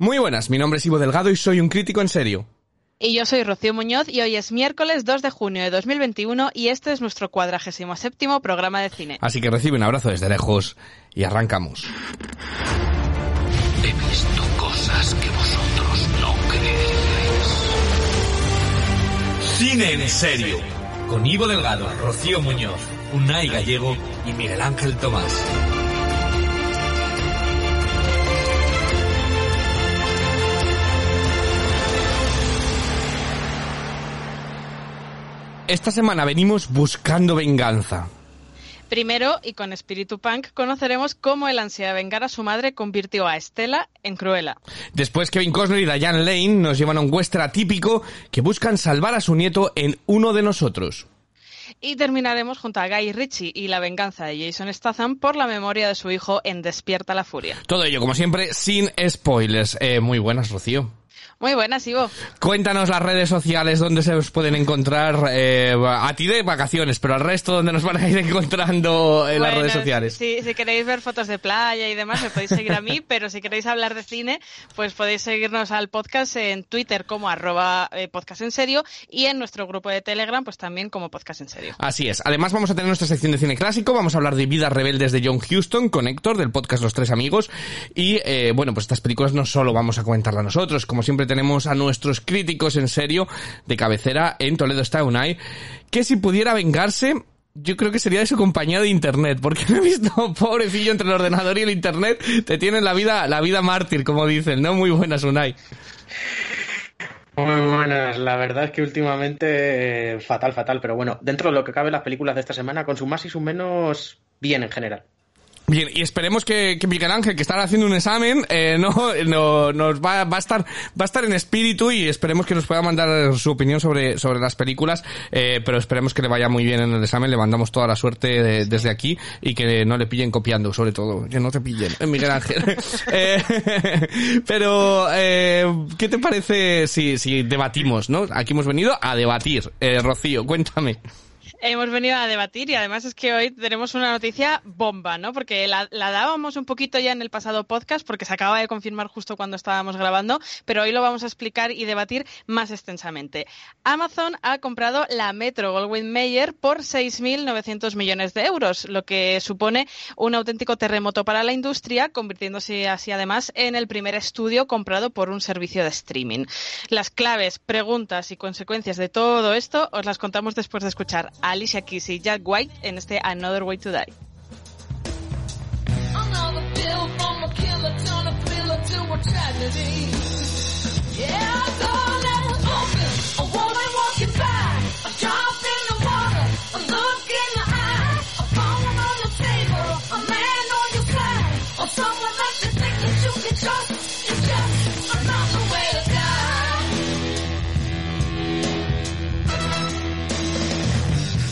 Muy buenas, mi nombre es Ivo Delgado y soy un crítico en serio. Y yo soy Rocío Muñoz y hoy es miércoles 2 de junio de 2021 y este es nuestro cuadragésimo séptimo programa de cine. Así que recibe un abrazo desde lejos y arrancamos. He visto cosas que vosotros no creéis. Cine en serio. Con Ivo Delgado, Rocío Muñoz, Unai Gallego y Miguel Ángel Tomás. Esta semana venimos buscando venganza. Primero, y con espíritu punk, conoceremos cómo el ansia de vengar a su madre convirtió a Estela en Cruella. Después, Kevin Costner y Diane Lane nos llevan a un western atípico que buscan salvar a su nieto en uno de nosotros. Y terminaremos junto a Guy Ritchie y la venganza de Jason Statham por la memoria de su hijo en Despierta la Furia. Todo ello, como siempre, sin spoilers. Eh, muy buenas, Rocío. Muy buenas, Ivo. Cuéntanos las redes sociales donde se os pueden encontrar eh, a ti de vacaciones, pero al resto donde nos van a ir encontrando en las Bueno, redes sociales. Si, si queréis ver fotos de playa y demás, me podéis seguir a mí, pero si queréis hablar de cine, pues podéis seguirnos al podcast en Twitter como arroba eh, podcast en serio y en nuestro grupo de Telegram, pues también como podcast en serio. Así es. Además vamos a tener nuestra sección de cine clásico, vamos a hablar de Vidas Rebeldes de John Huston con Héctor del podcast Los Tres Amigos y eh, bueno, pues estas películas no solo vamos a comentarlas nosotros, como siempre tenemos a nuestros críticos en serio de cabecera en Toledo está Unai, que si pudiera vengarse yo creo que sería de su compañía de internet, porque me he visto pobrecillo entre el ordenador y el internet, te tienen la vida, la vida mártir, como dicen, ¿no? Muy buenas, Unai. Muy buenas, la verdad es que últimamente eh, fatal, fatal, pero bueno, dentro de lo que cabe las películas de esta semana, con su más y su menos, bien en general. Bien, y esperemos que, que Miguel Ángel, que está haciendo un examen, eh, no, no, nos va, va a estar, va a estar en espíritu y esperemos que nos pueda mandar su opinión sobre, sobre las películas, eh, pero esperemos que le vaya muy bien en el examen, le mandamos toda la suerte de- desde aquí y que no le pillen copiando, sobre todo, que no te pillen, eh, Miguel Ángel. Eh, pero, eh, ¿qué te parece si, si debatimos, no? Aquí hemos venido a debatir. Eh, Rocío, cuéntame. Hemos venido a debatir y además es que hoy tenemos una noticia bomba, ¿no? Porque la, la dábamos un poquito ya en el pasado podcast porque se acaba de confirmar justo cuando estábamos grabando, pero hoy lo vamos a explicar y debatir más extensamente. Amazon ha comprado la Metro Goldwyn Mayer por 6.900 millones de euros, lo que supone un auténtico terremoto para la industria, convirtiéndose así además en el primer estudio comprado por un servicio de streaming. Las claves, preguntas y consecuencias de todo esto os las contamos después de escuchar Alicia Keys y Jack White en este Another Way to Die. Another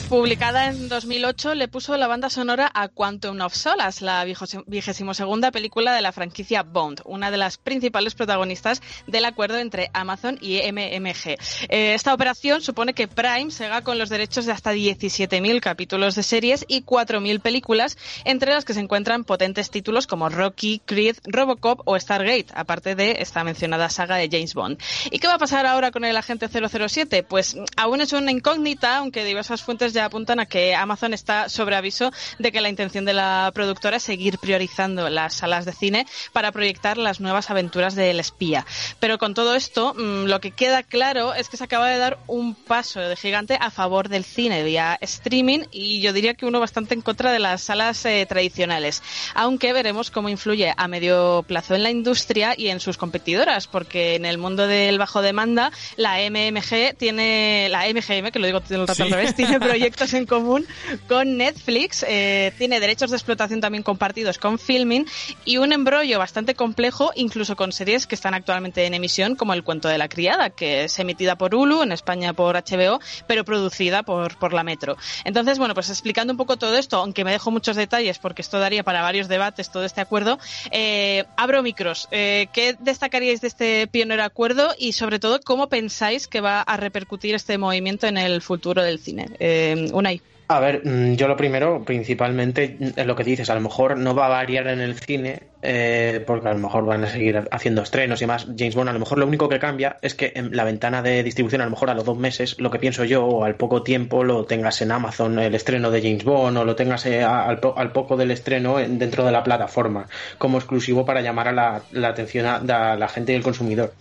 Publicada en 2008, le puso la banda sonora a Quantum of Solace, la vigésimo segunda película de la franquicia Bond, una de las principales protagonistas del acuerdo entre Amazon y MMG. Eh, esta operación supone que Prime se haga con los derechos de hasta 17.000 capítulos de series y 4.000 películas, entre las que se encuentran potentes títulos como Rocky, Creed, Robocop o Stargate, aparte de esta mencionada saga de James Bond. ¿Y qué va a pasar ahora con el agente 007? Pues aún es una incógnita, aunque diversas fuentes ya apuntan a que Amazon está sobre aviso de que la intención de la productora es seguir priorizando las salas de cine para proyectar las nuevas aventuras del espía. Pero con todo esto, mmm, lo que queda claro es que se acaba de dar un paso de gigante a favor del cine vía streaming y yo diría que uno bastante en contra de las salas eh, tradicionales. Aunque veremos cómo influye a medio plazo en la industria y en sus competidoras, porque en el mundo del bajo demanda, la MMG tiene, la MGM, que lo digo todo el rato Sí. al revés, tiene proyectos proyectos en común con Netflix, eh, tiene derechos de explotación también compartidos con Filming y un embrollo bastante complejo, incluso con series que están actualmente en emisión, como El cuento de la criada, que es emitida por Hulu, en España por HBO, pero producida por, por la Metro. Entonces, bueno, pues explicando un poco todo esto, aunque me dejo muchos detalles porque esto daría para varios debates todo este acuerdo, eh, abro micros. Eh, ¿Qué destacaríais de este pionero acuerdo y sobre todo cómo pensáis que va a repercutir este movimiento en el futuro del cine? Eh, Unai. A ver, mm, yo lo primero, principalmente, mm, es lo que dices, a lo mejor no va a variar en el cine, eh, porque a lo mejor van a seguir haciendo estrenos y más. James Bond, a lo mejor lo único que cambia es que en la ventana de distribución, a lo mejor a los dos meses, lo que pienso yo, o al poco tiempo, lo tengas en Amazon el estreno de James Bond, o lo tengas eh, al, po- al poco del estreno en- dentro de la plataforma, como exclusivo para llamar a la, la atención a, a la gente y el consumidor.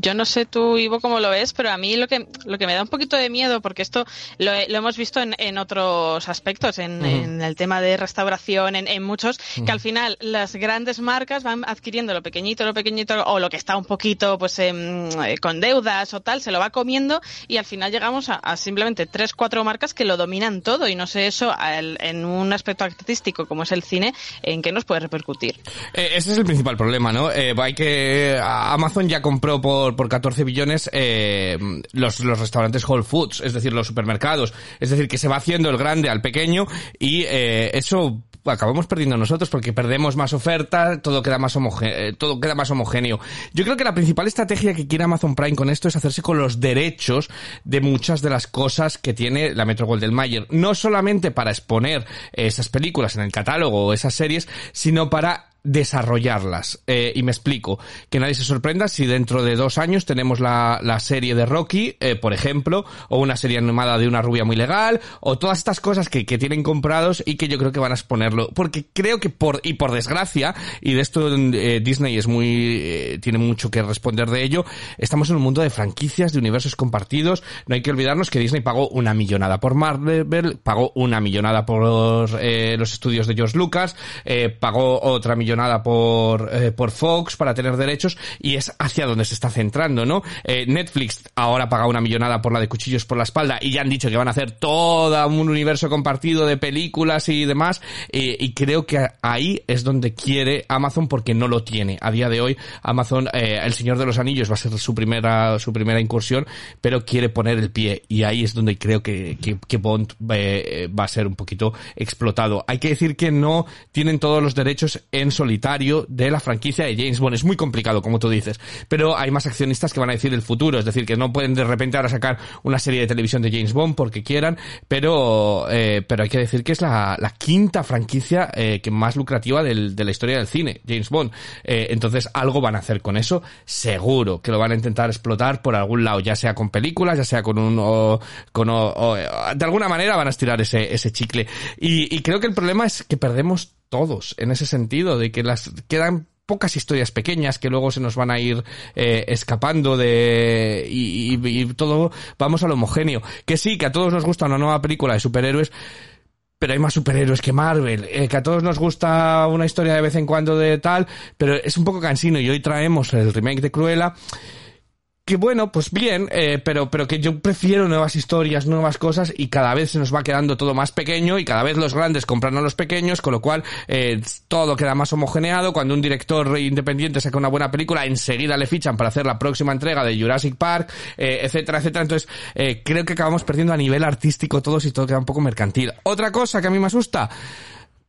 Yo no sé tú, Ivo, cómo lo ves, pero a mí lo que, lo que me da un poquito de miedo, porque esto lo, he- lo hemos visto en, en otros aspectos, en, en el tema de restauración, en, en muchos, que al final las grandes marcas van adquiriendo lo pequeñito, lo pequeñito, o lo que está un poquito pues em, eh, con deudas o tal, se lo va comiendo y al final llegamos a, a simplemente tres, cuatro marcas que lo dominan todo y no sé eso al- en un aspecto artístico como es el cine, en qué nos puede repercutir. Eh, ese es el principal problema, ¿no? Eh, hay que Amazon ya compró por, por 14 billones eh, los, los restaurantes Whole Foods, es decir, los supermercados. Es decir, que se va haciendo el grande al pequeño y eh, eso acabamos perdiendo nosotros porque perdemos más oferta, todo queda más homogéneo, todo queda más homogéneo. Yo creo que la principal estrategia que quiere Amazon Prime con esto es hacerse con los derechos de muchas de las cosas que tiene la Metro Golden Mayer, no solamente para exponer esas películas en el catálogo o esas series, sino para desarrollarlas. Eh, y me explico. Que nadie se sorprenda si dentro de dos años tenemos la, la serie de Rocky, eh, por ejemplo, o una serie animada de una rubia muy legal, o todas estas cosas que, que tienen comprados y que yo creo que van a exponerlo. Porque creo que por, y por desgracia, y de esto eh, Disney es muy, eh, tiene mucho que responder de ello, estamos en un mundo de franquicias, de universos compartidos. No hay que olvidarnos que Disney pagó una millonada por Marvel, pagó una millonada por eh, los estudios de George Lucas, eh, pagó otra millonada por, eh, por Fox para tener derechos y es hacia donde se está centrando, ¿no? Eh, Netflix ahora paga una millonada por la de Cuchillos por la espalda y ya han dicho que van a hacer todo un universo compartido de películas y demás eh, y creo que ahí es donde quiere Amazon porque no lo tiene. A día de hoy Amazon, eh, El Señor de los Anillos va a ser su primera, su primera incursión, pero quiere poner el pie y ahí es donde creo que, que, que Bond eh, va a ser un poquito explotado. Hay que decir que no tienen todos los derechos en solitario de la franquicia de James Bond. Es muy complicado, como tú dices, pero hay más accionistas que van a decir el futuro, es decir, que no pueden de repente ahora sacar una serie de televisión de James Bond porque quieran, pero eh, pero hay que decir que es la, la quinta franquicia eh, que más lucrativa del- de la historia del cine, James Bond. Eh, entonces algo van a hacer con eso, seguro que lo van a intentar explotar por algún lado, ya sea con películas, ya sea con un o, con o- o- de alguna manera van a estirar ese ese chicle y, y creo que el problema es que perdemos todos en ese sentido de que las quedan pocas historias pequeñas que luego se nos van a ir eh, escapando de y, todo vamos al homogéneo. Que sí que a todos nos gusta una nueva película de superhéroes pero hay más superhéroes que Marvel, eh, que a todos nos gusta una historia de vez en cuando de tal, pero es un poco cansino y hoy traemos el remake de Cruella que bueno, pues bien, eh, pero, pero que yo prefiero nuevas historias, nuevas cosas y cada vez se nos va quedando todo más pequeño y cada vez los grandes compran a los pequeños, con lo cual eh, todo queda más homogeneado. Cuando un director independiente saca una buena película, enseguida le fichan para hacer la próxima entrega de Jurassic Park, eh, etcétera, etcétera. Entonces, eh, creo que acabamos perdiendo a nivel artístico todos y todo queda un poco mercantil. Otra cosa que a mí me asusta,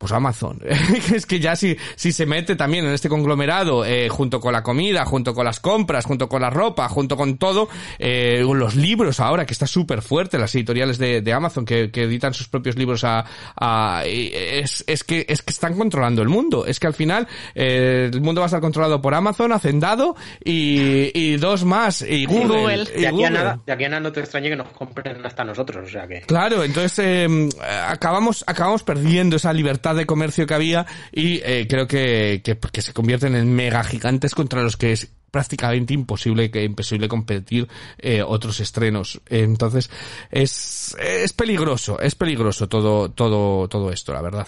pues Amazon. es que ya si, si se mete también en este conglomerado, eh, junto con la comida, junto con las compras, junto con la ropa, junto con todo, eh, los libros ahora, que está súper fuerte, las editoriales de, de Amazon que, que editan sus propios libros a, a- es, es que, es que están controlando el mundo. Es que al final, eh, el mundo va a estar controlado por Amazon, Hacendado y, y dos más, y Google. Google. y De aquí, Google. a nada, de aquí a nada no te extrañe que nos compren hasta nosotros, o sea que... Claro, entonces eh, acabamos acabamos perdiendo esa libertad de comercio que había y eh, creo que, que, se convierten en mega gigantes contra los que es prácticamente imposible que imposible competir eh, otros estrenos. Entonces es es peligroso, es peligroso todo todo todo esto, la verdad.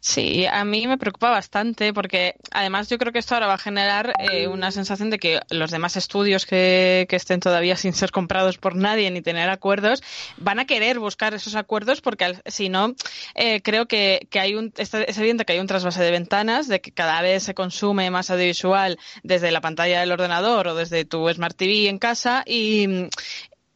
Sí, a mí me preocupa bastante porque además yo creo que esto ahora va a generar eh, una sensación de que los demás estudios que, que estén todavía sin ser comprados por nadie ni tener acuerdos van a querer buscar esos acuerdos porque si no eh, creo que, que hay un es evidente que hay un trasvase de ventanas de que cada vez se consume más audiovisual desde la pantalla del ordenador o desde tu smart TV en casa y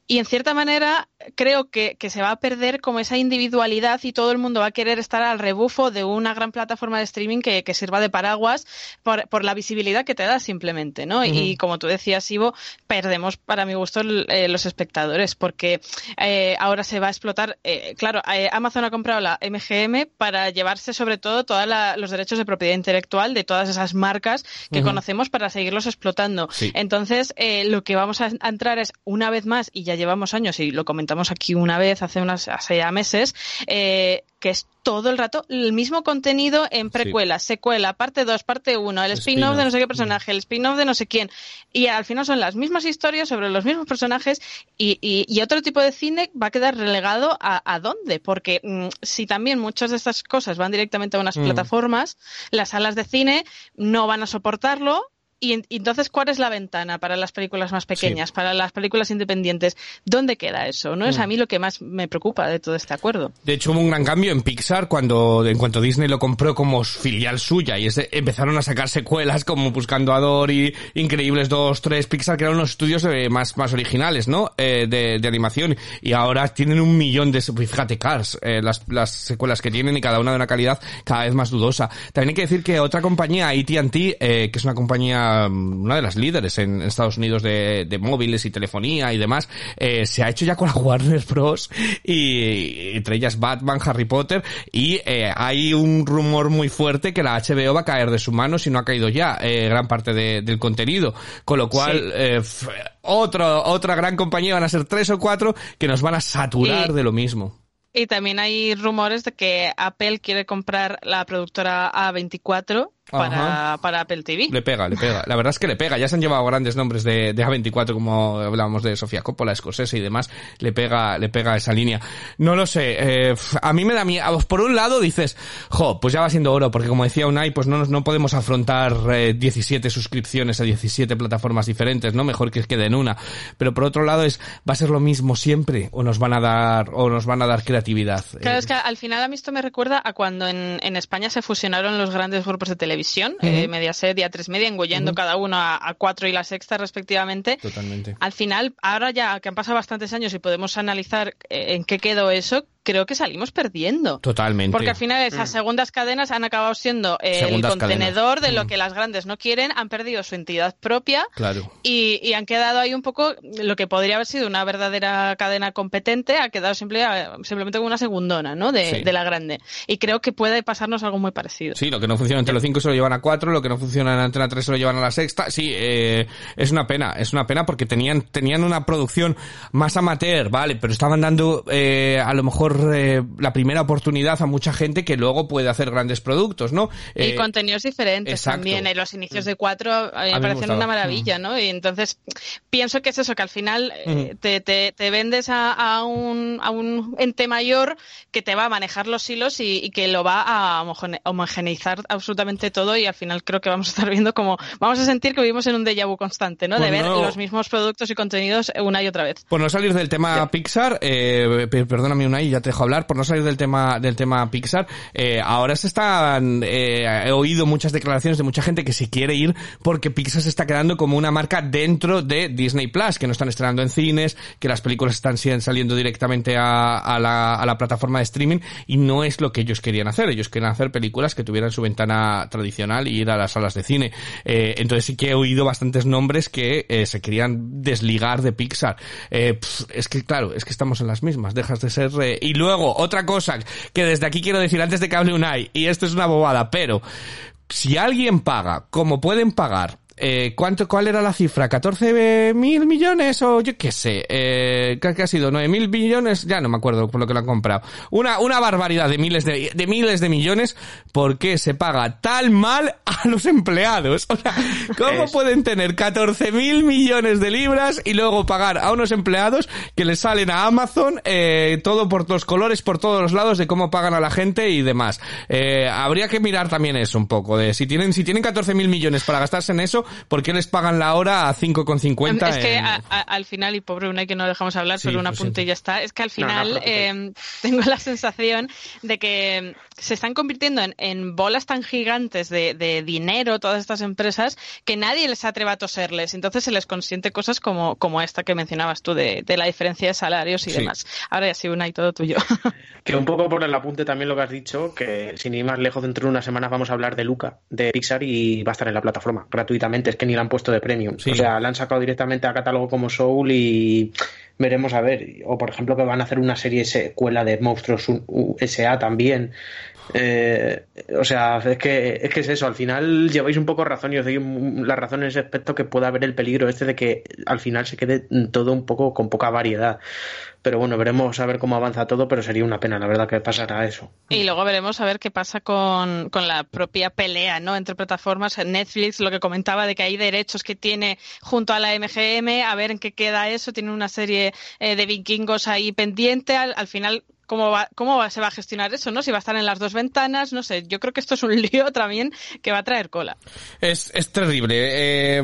y en cierta manera creo que, que se va a perder como esa individualidad y todo el mundo va a querer estar al rebufo de una gran plataforma de streaming que, que sirva de paraguas por, por la visibilidad que te da simplemente, ¿no? Y como tú decías, Ivo, perdemos para mi gusto eh, los espectadores porque eh, ahora se va a explotar, eh, claro, eh, Amazon ha comprado la MGM para llevarse sobre todo todos los derechos de propiedad intelectual de todas esas marcas que conocemos para seguirlos explotando. Sí. Entonces, eh, lo que vamos a a entrar es, una vez más, y ya llevamos años, y lo comentamos aquí una vez hace unas hace ya meses, eh, que es todo el rato el mismo contenido en precuela, secuela, parte 2, parte 1, el spin-off de no sé qué personaje, el spin-off de no sé quién. Y al final son las mismas historias sobre los mismos personajes y, y- y otro tipo de cine va a quedar relegado a, a dónde. Porque mm, si también muchas de estas cosas van directamente a unas plataformas, las salas de cine no van a soportarlo. Y, en- y entonces, ¿cuál es la ventana para las películas más pequeñas, para las películas independientes? ¿Dónde queda eso? ¿No? Es a mí lo que más me preocupa de todo este acuerdo. De hecho, hubo un gran cambio en Pixar cuando, en cuanto Disney lo compró como filial suya y ese- empezaron a sacar secuelas como Buscando a Dory, Increíbles 2, 3, Pixar, que eran unos estudios eh, más, más originales, ¿no? Eh, de, de animación. Y ahora tienen un millón de, fíjate, Cars, eh, las, las secuelas que tienen y cada una de una calidad cada vez más dudosa. También hay que decir que otra compañía, AT&T, eh, que es una compañía, mm, una de las líderes en Estados Unidos de, de móviles y telefonía y demás, eh, se ha hecho ya con la Warner Bros. y entre ellas Batman, Harry Potter y eh, hay un rumor muy fuerte que la HBO va a caer de su mano si no ha caído ya eh, gran parte de- del contenido. Con lo cual, Sí. otro, otra gran compañía van a ser tres o cuatro que nos van a saturar Y- de lo mismo. Y también hay rumores de que Apple quiere comprar la productora A24 para, para Apple TV. Le pega, le pega. La verdad es que le pega. Ya se han llevado grandes nombres de, de A24, como hablábamos de Sofía Coppola, Scorsese y demás. Le pega, le pega esa línea. No lo sé. eh, a mí me da miedo. Por un lado dices, jo, pues ya va siendo oro, porque como decía Unai, pues no, no podemos afrontar eh, 17 suscripciones a 17 plataformas diferentes, ¿no? Mejor que quede en una. Pero por otro lado es, ¿va a ser lo mismo siempre? ¿O nos van a dar, o nos van a dar creatividad? Claro, Eh, es que al final a mí esto me recuerda a cuando en, en España se fusionaron los grandes grupos de televisión, eh, Mediaset y A3 Media, engullendo cada uno a, a cuatro y la sexta respectivamente. Totalmente. Al final, ahora ya que han pasado bastantes años y podemos analizar eh, en qué quedó eso, creo que salimos perdiendo. Totalmente. Porque al final esas segundas cadenas han acabado siendo eh, el contenedor cadenas. de lo Mm. que las grandes no quieren, han perdido su entidad propia Claro. y, y han quedado ahí un poco lo que podría haber sido una verdadera cadena competente, ha quedado simple- simplemente como una segundona ¿no? de, Sí. de la grande. Y creo que puede pasarnos algo muy parecido. Sí, lo que no funciona en Telecinco se lo llevan a cuatro, lo que no funciona en Antena 3 se lo llevan a la sexta. Sí, eh, es una pena, es una pena porque tenían tenían una producción más amateur, vale, pero estaban dando eh, a lo mejor eh, la primera oportunidad a mucha gente que luego puede hacer grandes productos, ¿no? Y Eh, contenidos diferentes exacto. también. En los inicios de cuatro a mí A mí me una maravilla, ¿no? Y entonces pienso que es eso, que al final eh, te, te, te vendes a, a un, a un ente mayor que te va a manejar los hilos y, y que lo va a homogene- homogeneizar absolutamente todo y al final creo que vamos a estar viendo como vamos a sentir que vivimos en un déjà vu constante, ¿no? Pues de ver no. los mismos productos y contenidos una y otra vez. Por no salir del tema Pixar, eh, pe- perdóname Unai, ya dejo hablar, por no salir del tema del tema Pixar, eh, ahora se están, eh, he oído muchas declaraciones de mucha gente que se quiere ir porque Pixar se está quedando como una marca dentro de Disney Plus, que no están estrenando en cines, que las películas están saliendo directamente a, la, a la plataforma de streaming y no es lo que ellos querían hacer. Ellos querían hacer películas que tuvieran su ventana tradicional y ir a las salas de cine. Eh, entonces sí que he oído bastantes nombres que eh, se querían desligar de Pixar. Eh, pf, es que claro, es que estamos en las mismas. Dejas de ser... Y luego, otra cosa que desde aquí quiero decir antes de que hable Unai, y esto es una bobada, pero si alguien paga, como pueden pagar, eh, ¿cuánto, ¿cuál era la cifra? ¿14 mil millones o yo qué sé? Eh, ¿qué, qué ha sido? ¿9 mil millones? Ya no me acuerdo por lo que lo han comprado. Una, una barbaridad de miles de, de miles de millones porque se paga tan mal a los empleados. O sea, ¿cómo Es- pueden tener 14 mil millones de libras y luego pagar a unos empleados que les salen a Amazon eh, todo por los colores, por todos los lados de cómo pagan a la gente y demás? Eh, habría que mirar también eso un poco, de si tienen, si tienen 14 mil millones para gastarse en eso, ¿por qué les pagan la hora a 5,50? Es que en- a- a- al final, y pobre Unai que no dejamos hablar, Sí, pero un apunte y ya está, es que al No, no, final eh, tengo la sensación de que se están convirtiendo en, en bolas tan gigantes de, de dinero todas estas empresas que nadie les atreve a toserles. Entonces se les consiente cosas como, como esta que mencionabas tú de, de la diferencia de salarios y Sí. demás. Ahora ya sí, Unai, todo tuyo. Que un poco por el apunte también lo que has dicho, que sin ir más lejos, dentro de unas semanas vamos a hablar de Luca, de Pixar, y va a estar en la plataforma gratuitamente. Es que ni la han puesto de premium. Sí. O sea, la han sacado directamente a catálogo como Soul y veremos a ver. O por ejemplo, que van a hacer una serie secuela de Monstruos USA también. Eh, o sea, es que, es que es eso, al final lleváis un poco razón y os doy la razón en ese aspecto que pueda haber el peligro este de que al final se quede todo un poco con poca variedad. Pero bueno, veremos a ver cómo avanza todo, pero sería una pena, la verdad, que pasara eso. Y luego veremos a ver qué pasa con, con la propia pelea ¿no? entre plataformas. Netflix, lo que comentaba de que hay derechos que tiene junto a la MGM, a ver en qué queda eso. Tiene una serie eh, de vikingos ahí pendiente. Al, al final, ¿cómo, va, ¿cómo va- se va a gestionar eso? ¿no? Si va a estar en las dos ventanas, no sé. Yo creo que esto es un lío también que va a traer cola. Es, es terrible. Eh,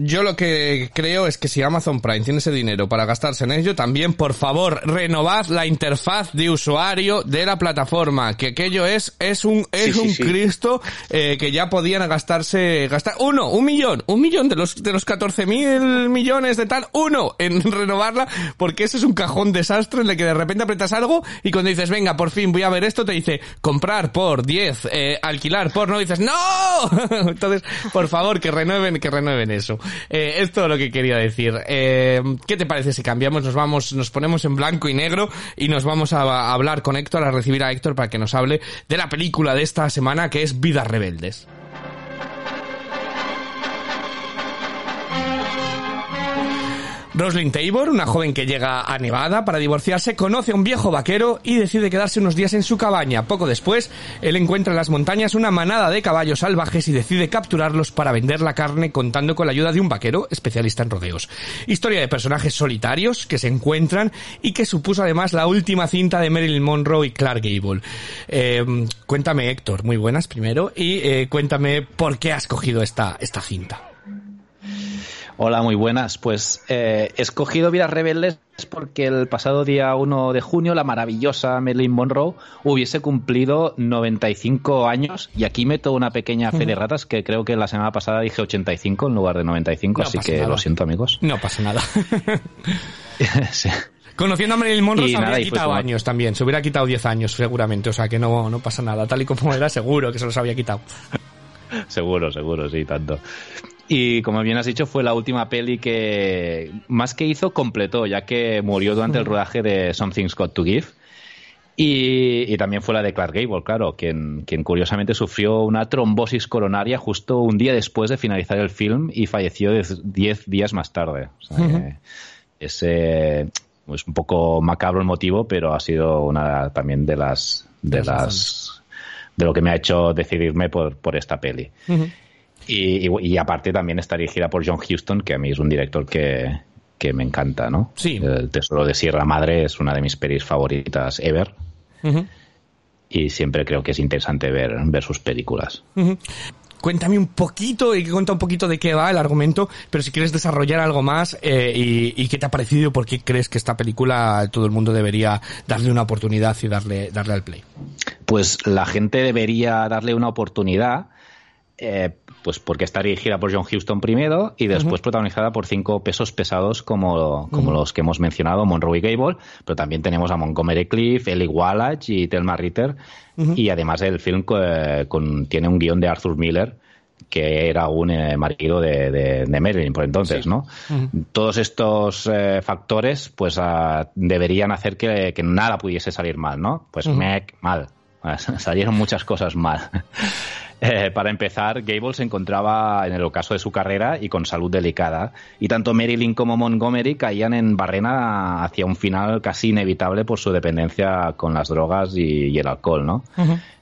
yo lo que creo es que si Amazon Prime tiene ese dinero para gastarse en ello, también, por favor, renovad la interfaz de usuario de la plataforma, que aquello es, es un, es Sí, sí, un sí. Cristo, eh, que ya podían gastarse, gastar, uno, un millón, un millón de los, de los 14 mil millones de tal, uno en renovarla, porque ese es un cajón desastre en el que de repente algo y cuando dices, venga, por fin voy a ver esto, te dice, comprar por 10, eh, alquilar por, no, dices, ¡no! Entonces, por favor, que renueven, que renueven eso. Eh, es todo lo que quería decir. Eh, ¿Qué te parece si cambiamos, nos vamos, nos ponemos en blanco y negro y nos vamos a, a hablar con Héctor, a recibir a Héctor para que nos hable de la película de esta semana que es Vidas Rebeldes? Roslyn Tabor, una joven que llega a Nevada para divorciarse, conoce a un viejo vaquero y decide quedarse unos días en su cabaña. Poco después, él encuentra en las montañas una manada de caballos salvajes y decide capturarlos para vender la carne contando con la ayuda de un vaquero especialista en rodeos. Historia de personajes solitarios que se encuentran y que supuso además la última cinta de Marilyn Monroe y Clark Gable. Eh, cuéntame, Héctor, muy buenas primero, y eh, cuéntame por qué has cogido esta, esta cinta. Hola, muy buenas. Pues eh, he escogido Vidas Rebeldes porque el pasado día 1 de junio la maravillosa Marilyn Monroe hubiese cumplido 95 años y aquí meto una pequeña fe de ratas que creo que la semana pasada dije 85 en lugar de 95, No así que nada. lo siento amigos. No pasa nada. Sí. Conociendo a Marilyn Monroe Y se habría quitado como- años también, se hubiera quitado 10 años seguramente, o sea que no, no pasa nada, tal y como era seguro que se los había quitado. Seguro, seguro, sí, tanto. Y como bien has dicho, fue la última peli que más que hizo, completó, ya que murió durante el rodaje de Something's Got to Give. Y, y también fue la de Clark Gable, claro, quien, quien curiosamente sufrió una trombosis coronaria justo un día después de finalizar el film y falleció 10 días más tarde. O sea, es, eh, es un poco macabro el motivo, pero ha sido una también de las de las de lo que me ha hecho decidirme por, por esta peli. Y, y- y aparte también está dirigida por John Huston, que a mí es un director que, que me encanta, ¿no? Sí. El Tesoro de Sierra Madre es una de mis pelis favoritas ever y siempre creo que es interesante ver, ver sus películas. Cuéntame un poquito, y cuenta un poquito de qué va el argumento, pero si quieres desarrollar algo más eh, y, y qué te ha parecido y por qué crees que esta película todo el mundo debería darle una oportunidad y darle, darle al play. Pues la gente debería darle una oportunidad, eh, pues porque está dirigida por John Huston primero y después protagonizada por cinco pesos pesados como, como los que hemos mencionado, Monroe y Gable, pero también tenemos a Montgomery Cliff, Eli Wallach y Thelma Ritter, y además el film eh, con- tiene un guion de Arthur Miller, que era un eh, marido de, de, de Marilyn por entonces, ¿no? Todos estos eh, factores, pues, ah, deberían hacer que, que nada pudiese salir mal, ¿no? Pues, mec, mal. Salieron muchas cosas mal. Eh, para empezar, Gable se encontraba en el ocaso de su carrera y con salud delicada, y tanto Marilyn como Montgomery caían en barrena hacia un final casi inevitable por su dependencia con las drogas y, y el alcohol, ¿no?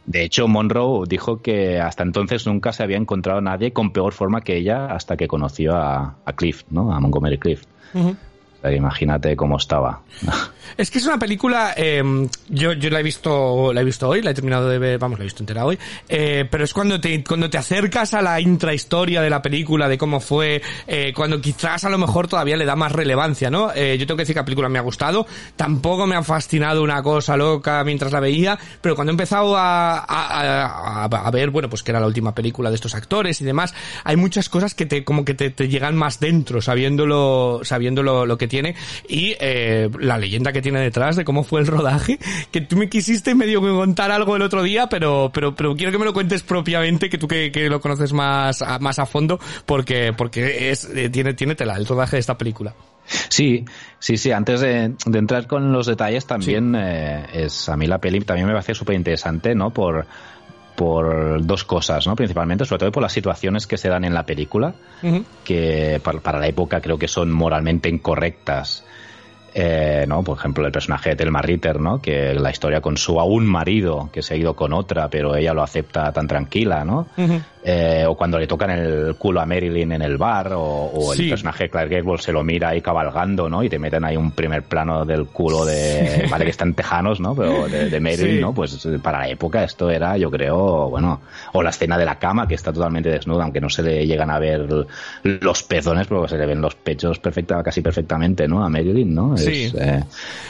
De hecho, Monroe dijo que hasta entonces nunca se había encontrado nadie con peor forma que ella hasta que conoció a, a Cliff, ¿no? A Montgomery Cliff. Imagínate cómo estaba. Es que es una película, eh, yo, yo la he visto, la he visto hoy, la he terminado de ver, vamos, la he visto entera hoy, eh, pero es cuando te, cuando te acercas a la intrahistoria de la película, de cómo fue, eh, cuando quizás a lo mejor todavía le da más relevancia, ¿no? Eh, yo tengo que decir que la película me ha gustado, tampoco me ha fascinado una cosa loca mientras la veía, pero cuando he empezado a, a, a, a ver, bueno, pues que era la última película de estos actores y demás, hay muchas cosas que te, como que te, te llegan más dentro, sabiéndolo, sabiéndolo lo que tiene, y eh, la leyenda que tiene detrás de cómo fue el rodaje, que tú me quisiste medio contar algo el otro día, pero, pero, pero quiero que me lo cuentes propiamente, que tú que, que lo conoces más a, más a fondo, porque, porque es, eh, tiene, tiene tela el rodaje de esta película. Sí, sí, sí. Antes de, de entrar con los detalles, también eh, es a mí la peli también me parece súper interesante, ¿no? Por por dos cosas, ¿no? Principalmente, sobre todo por las situaciones que se dan en la película, que para, para la época creo que son moralmente incorrectas. Eh, ¿no? Por ejemplo, el personaje de Thelma Ritter, ¿no? Que la historia con su aún marido, que se ha ido con otra, pero ella lo acepta tan tranquila, ¿no? Eh, o cuando le tocan el culo a Marilyn en el bar, o, o Sí. el personaje de Clark Gable se lo mira ahí cabalgando, ¿no? Y te meten ahí un primer plano del culo de, vale que están tejanos, ¿no? Pero de, de Marilyn, Sí. ¿no? Pues para la época esto era, yo creo, bueno, o la escena de la cama que está totalmente desnuda, aunque no se le llegan a ver los pezones, pero se le ven los pechos perfecta, casi perfectamente, ¿no? A Marilyn, ¿no? Sí. Es, eh,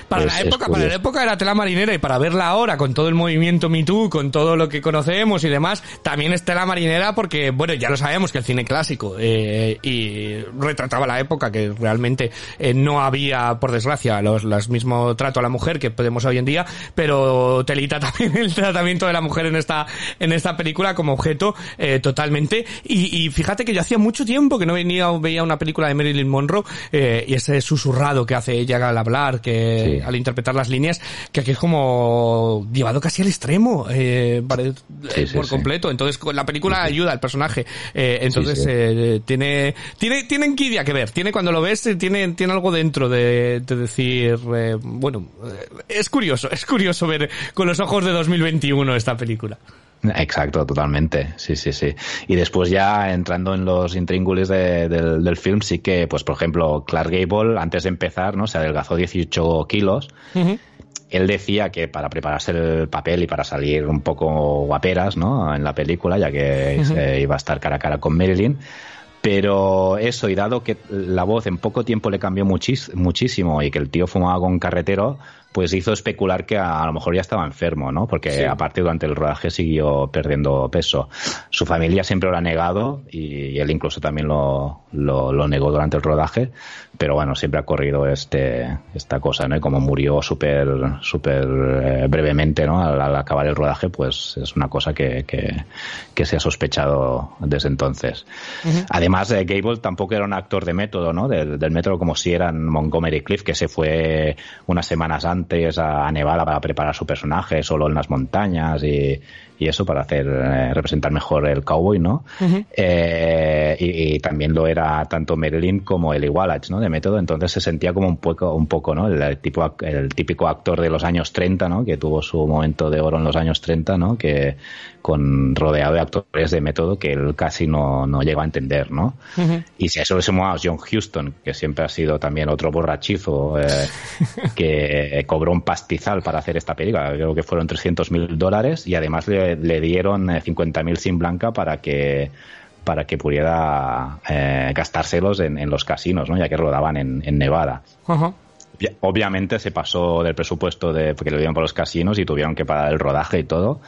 Para es- la época, para la época era tela marinera y para verla ahora con todo el movimiento Me Too, con todo lo que conocemos y demás, también es tela marinera porque, bueno, ya lo sabemos que el cine clásico eh, y retrataba la época que realmente eh, no había, por desgracia, los, los mismo trato a la mujer que podemos hoy en día, pero telita también el tratamiento de la mujer en esta en esta película como objeto eh, totalmente. Y, y fíjate que yo hacía mucho tiempo que no venía veía una película de Marilyn Monroe eh, y ese susurrado que hace ella al hablar que Sí. al interpretar las líneas que aquí es como llevado casi al extremo eh, Sí, sí, por completo. Entonces con la película ayuda al personaje eh, entonces Sí, sí. eh, tiene tiene tiene enquidia que ver tiene cuando lo ves tiene tiene algo dentro de, de decir eh, bueno eh, es curioso es curioso ver con los ojos de 2021 esta película Exacto, totalmente. Sí, sí, sí. Y después ya entrando en los intríngulis de- del, del film, sí que, pues por ejemplo, Clark Gable, antes de empezar, ¿no? Se adelgazó 18 kilos. Él decía que para prepararse el papel y para salir un poco guaperas, ¿no? En la película, ya que se iba a estar cara a cara con Marilyn. Pero eso, y dado que la voz en poco tiempo le cambió muchis- muchísimo y que el tío fumaba con carretero, pues hizo especular que a, a lo mejor ya estaba enfermo, ¿no? Porque Sí. aparte durante el rodaje siguió perdiendo peso. Su familia siempre lo ha negado y él incluso también lo, lo, lo negó durante el rodaje, pero bueno, siempre ha corrido este, esta cosa, ¿no? Y como murió súper, súper eh, brevemente, ¿no? Al, al acabar el rodaje, pues es una cosa que, que, que se ha sospechado desde entonces. Además, eh, Gable tampoco era un actor de método, ¿no? Del, del método como si eran Montgomery Cliff, que se fue unas semanas antes a, a Nevada para preparar su personaje, solo en las montañas y, y eso para hacer eh, representar mejor el cowboy, ¿no? Eh, y, y también lo era tanto Marilyn como el Wallach, ¿no? De método, entonces se sentía como un poco, un poco, ¿no? El, tipo, el típico actor de los años 30, ¿no? Que tuvo su momento de oro en los años 30, ¿no? Que con rodeado de actores de método que él casi no, no llegó a entender, ¿no? Y si a eso le sumamos John Huston, que siempre ha sido también otro borrachizo, eh, que cobró un pastizal para hacer esta película, creo que fueron 300 mil dólares, y además le, le dieron 50 mil sin blanca para que para que pudiera eh, gastárselos en, en los casinos, ¿no? ya que rodaban en, en Nevada. Ajá. Obvia- Obviamente se pasó del presupuesto de porque lo dieron por los casinos y tuvieron que pagar el rodaje y todo.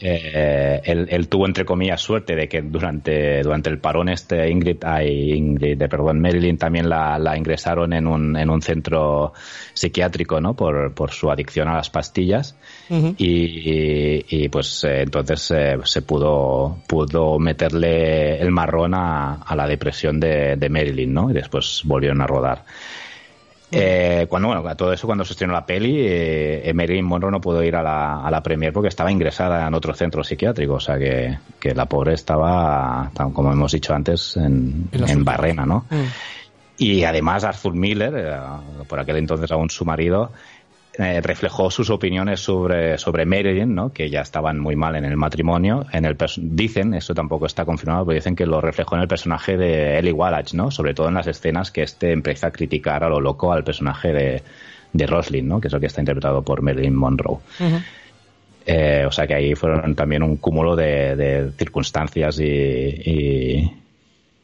Eh, él, él tuvo entre comillas suerte de que durante durante el parón este Ingrid, ay, Ingrid, de, perdón, Marilyn también la, la ingresaron en un, en un centro psiquiátrico, ¿no? Por, por su adicción a las pastillas y, y, pues eh, entonces eh, se pudo pudo meterle el marrón a, a la depresión de, de Marilyn, ¿no? Y después volvieron a rodar. Eh, cuando, bueno, a todo eso, cuando se estrenó la peli, eh, Marilyn Monroe no pudo ir a la, a la premier porque estaba ingresada en otro centro psiquiátrico. O sea que, que la pobre estaba, como hemos dicho antes, en, En. Barrena, ¿no? Mm. Y además Arthur Miller, eh, por aquel entonces aún su marido, eh, reflejó sus opiniones sobre, sobre Marilyn, ¿no? que ya estaban muy mal en el matrimonio. En el dicen, esto tampoco está confirmado, pero dicen que lo reflejó en el personaje de Eli Wallach, ¿no? sobre todo en las escenas que este empieza a criticar a lo loco al personaje de, de Roslyn, ¿no? que es el que está interpretado por Marilyn Monroe. Eh, o sea que ahí fueron también un cúmulo de, de circunstancias y, y,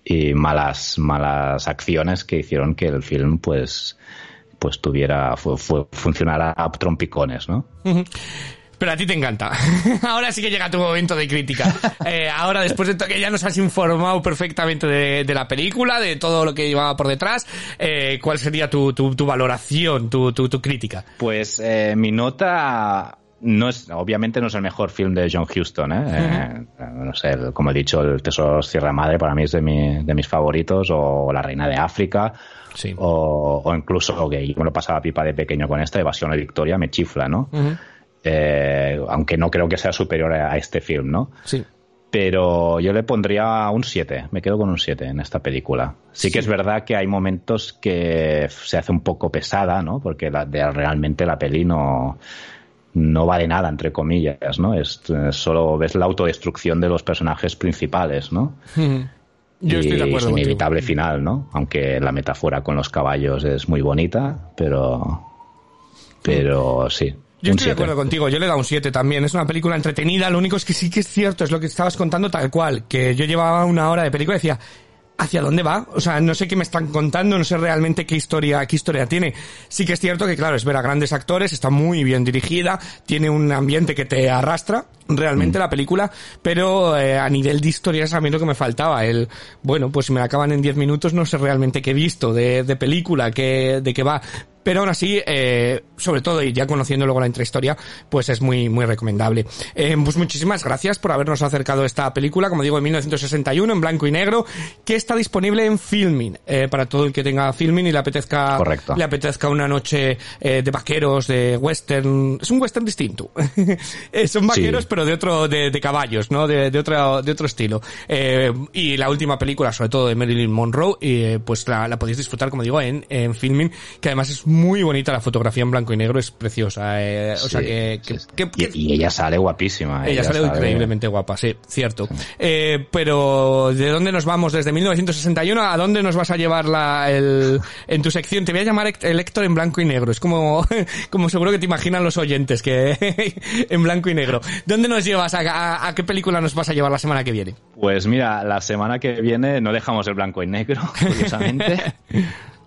y malas, malas acciones que hicieron que el film pues pues tuviera fu- fu- funcionara a trompicones, ¿no? Pero a ti te encanta. ahora sí que llega tu momento de crítica. Eh, ahora, después de que ya nos has informado perfectamente de, de la película, de todo lo que llevaba por detrás, eh, ¿cuál sería tu, tu, tu valoración, tu, tu, tu crítica? Pues eh, mi nota no es, obviamente no es el mejor film de John Huston, ¿eh? Eh, no sé, el- como he dicho, El Tesoro Sierra Madre para mí es de, mi- de mis favoritos, o La Reina de África, Sí. o, o incluso, que yo me lo pasaba pipa de pequeño con esta, Evasión de Victoria, me chifla, ¿no? Eh, aunque no creo que sea superior a, a este film, ¿no? Sí. pero yo le pondría un 7, me quedo con un 7 en esta película. Sí, que es verdad que hay momentos que se hace un poco pesada, ¿no? Porque la, de- realmente la peli no, no va de nada, entre comillas, ¿no? Es, solo ves la autodestrucción de los personajes principales, ¿no? Yo y estoy de acuerdo contigo. inevitable final, ¿no? Aunque la metáfora con los caballos es muy bonita, pero... Pero sí. Yo estoy de 7. acuerdo contigo, yo le he dado un 7 también. Es una película entretenida, lo único es que sí que es cierto, es lo que estabas contando tal cual, que yo llevaba una hora de película y decía, ¿hacia dónde va? O sea, no sé qué me están contando, no sé realmente qué historia, qué historia tiene. Sí que es cierto que, claro, es ver a grandes actores, está muy bien dirigida, tiene un ambiente que te arrastra, realmente la película, pero eh, a nivel de historia es a mí lo que me faltaba. El, bueno, pues si me la acaban en 10 minutos, no sé realmente qué he visto de, de película, qué, de qué va. Pero aún así, eh, sobre todo, y ya conociendo luego la intrahistoria, pues es muy, muy recomendable. Eh, pues muchísimas gracias por habernos acercado a esta película, como digo, en 1961, en blanco y negro, que está disponible en Filmin, eh, para todo el que tenga Filmin y le apetezca, Correcto. le apetezca una noche eh, de vaqueros, de western. Es un western distinto. Eh, Son vaqueros, Sí. pero de otro, de, de caballos, ¿no? De, de otro, de otro estilo. Eh, y la última película, sobre todo de Marilyn Monroe, y, pues la, la podéis disfrutar, como digo, en, en filming, que además es muy bonita la fotografía en blanco y negro, es preciosa. eh, o sea Sí, que, que- sí, sí. que- que- Y, y ella sale guapísima. ella sale increíblemente guapa, sí, cierto. Eh, pero, ¿de dónde nos vamos? Desde 1961, ¿a dónde nos vas a llevar la, el, en tu sección? Te voy a llamar el Héctor en blanco y negro. Es como, como seguro que te imaginan los oyentes, que en blanco y negro. ¿Dónde nos llevas? ¿A, a, a qué película nos vas a llevar la semana que viene? Pues mira, la semana que viene no dejamos el blanco y negro, curiosamente.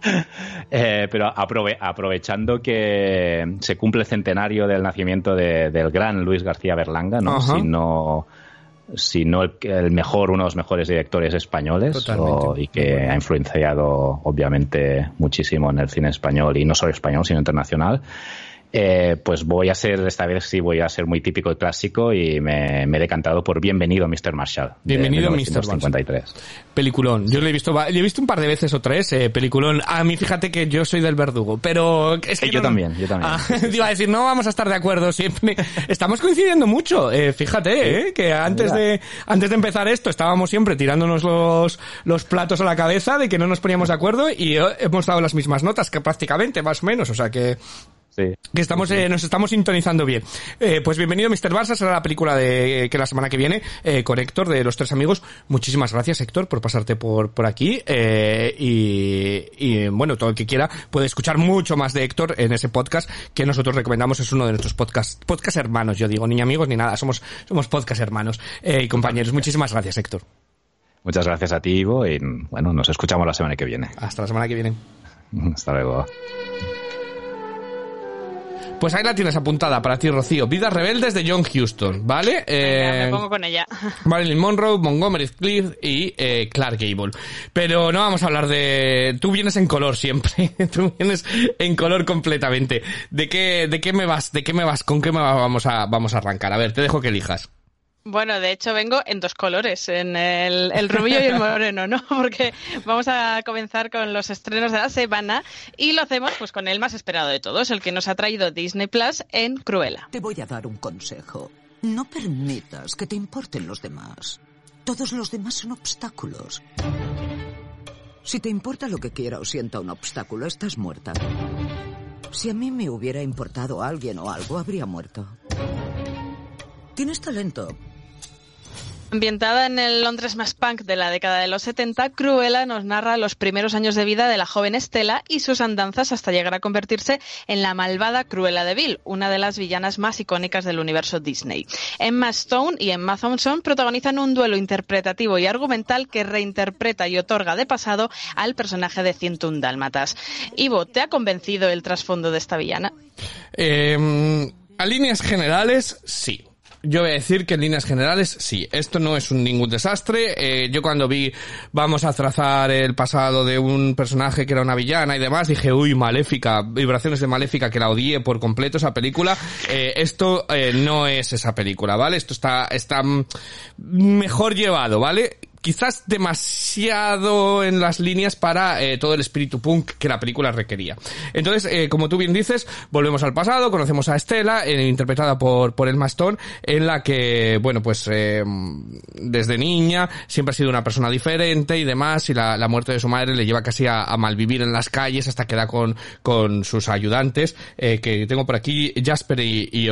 Eh, pero aprove- aprovechando que se cumple el centenario del nacimiento de- del gran Luis García Berlanga, ¿no? Ajá. Si no, si no el, el mejor, uno de los mejores directores españoles, o- y que ha influenciado obviamente muchísimo en el cine español, y no solo español, sino internacional. Eh, pues voy a ser, esta vez sí voy a ser muy típico y clásico y me, me he decantado por Bienvenido Mr. Marshall. Bienvenido, Mr. Marshall. 1953. Peliculón. Yo lo he visto, lo he visto un par de veces o tres, eh, peliculón. A mí fíjate que yo soy del verdugo, pero es que Eh, yo no- también, yo también. Ah, te iba a decir, no vamos a estar de acuerdo siempre. Estamos coincidiendo mucho, eh, fíjate, eh, que antes Mira. de, antes de empezar esto estábamos siempre tirándonos los, los platos a la cabeza de que no nos poníamos de acuerdo y eh, hemos dado las mismas notas que prácticamente, más o menos, o sea que, Sí. que estamos, eh, nos estamos sintonizando bien. Eh, pues bienvenido Mr. Barça, será la película de que la semana que viene eh, con Héctor de Los Tres Amigos. Muchísimas gracias Héctor por pasarte por, por aquí eh, y, y, bueno, todo el que quiera puede escuchar mucho más de Héctor en ese podcast que nosotros recomendamos, es uno de nuestros podcasts, podcast hermanos, yo digo, ni amigos ni nada, somos, somos podcast hermanos eh, y compañeros. Muchísimas gracias Héctor. Muchas gracias a ti, Ivo, y bueno, nos escuchamos la semana que viene. Hasta la semana que viene. Hasta luego. Pues ahí la tienes apuntada para ti, Rocío. Vidas rebeldes de John Huston, ¿vale? Eh, me pongo con ella. Marilyn Monroe, Montgomery Cliff y eh, Clark Gable. Pero no vamos a hablar de... Tú vienes en color siempre. Tú vienes en color completamente. ¿De qué, de qué me vas? ¿De qué me vas? ¿Con qué me va- vamos a, vamos a arrancar? A ver, te dejo que elijas. Bueno, de hecho vengo en dos colores, en el, el rubio y el moreno, ¿no? Porque vamos a comenzar con los estrenos de la semana y lo hacemos pues con el más esperado de todos, el que nos ha traído Disney Plus en Cruella. Te voy a dar un consejo. No permitas que te importen los demás. Todos los demás son obstáculos. Si te importa lo que quiera o sienta un obstáculo, estás muerta. Si a mí me hubiera importado alguien o algo, habría muerto. Tienes talento. Ambientada en el Londres más punk de la década de los 70, Cruella nos narra los primeros años de vida de la joven Estela y sus andanzas hasta llegar a convertirse en la malvada Cruella de Vil, una de las villanas más icónicas del universo Disney. Emma Stone y Emma Thompson protagonizan un duelo interpretativo y argumental que reinterpreta y otorga de pasado al personaje de 101 Dálmatas. Ivo, ¿te ha convencido el trasfondo de esta villana? Eh, a líneas generales, sí. Yo voy a decir que en líneas generales sí, esto no es un ningún desastre. Eh, yo cuando vi vamos a trazar el pasado de un personaje que era una villana y demás, dije, uy, maléfica, vibraciones de maléfica que la odié por completo esa película. Eh, esto eh, no es esa película, ¿vale? Esto está, está mejor llevado, ¿vale? Quizás demasiado en las líneas para eh, todo el espíritu punk que la película requería. Entonces, eh, como tú bien dices, volvemos al pasado, conocemos a Estela, eh, interpretada por, por Elma Stone, en la que, bueno, pues desde niña siempre ha sido una persona diferente y demás, y la, muerte de su madre le lleva casi a, a malvivir en las calles hasta que da con, con sus ayudantes, que tengo por aquí, Jasper y, y.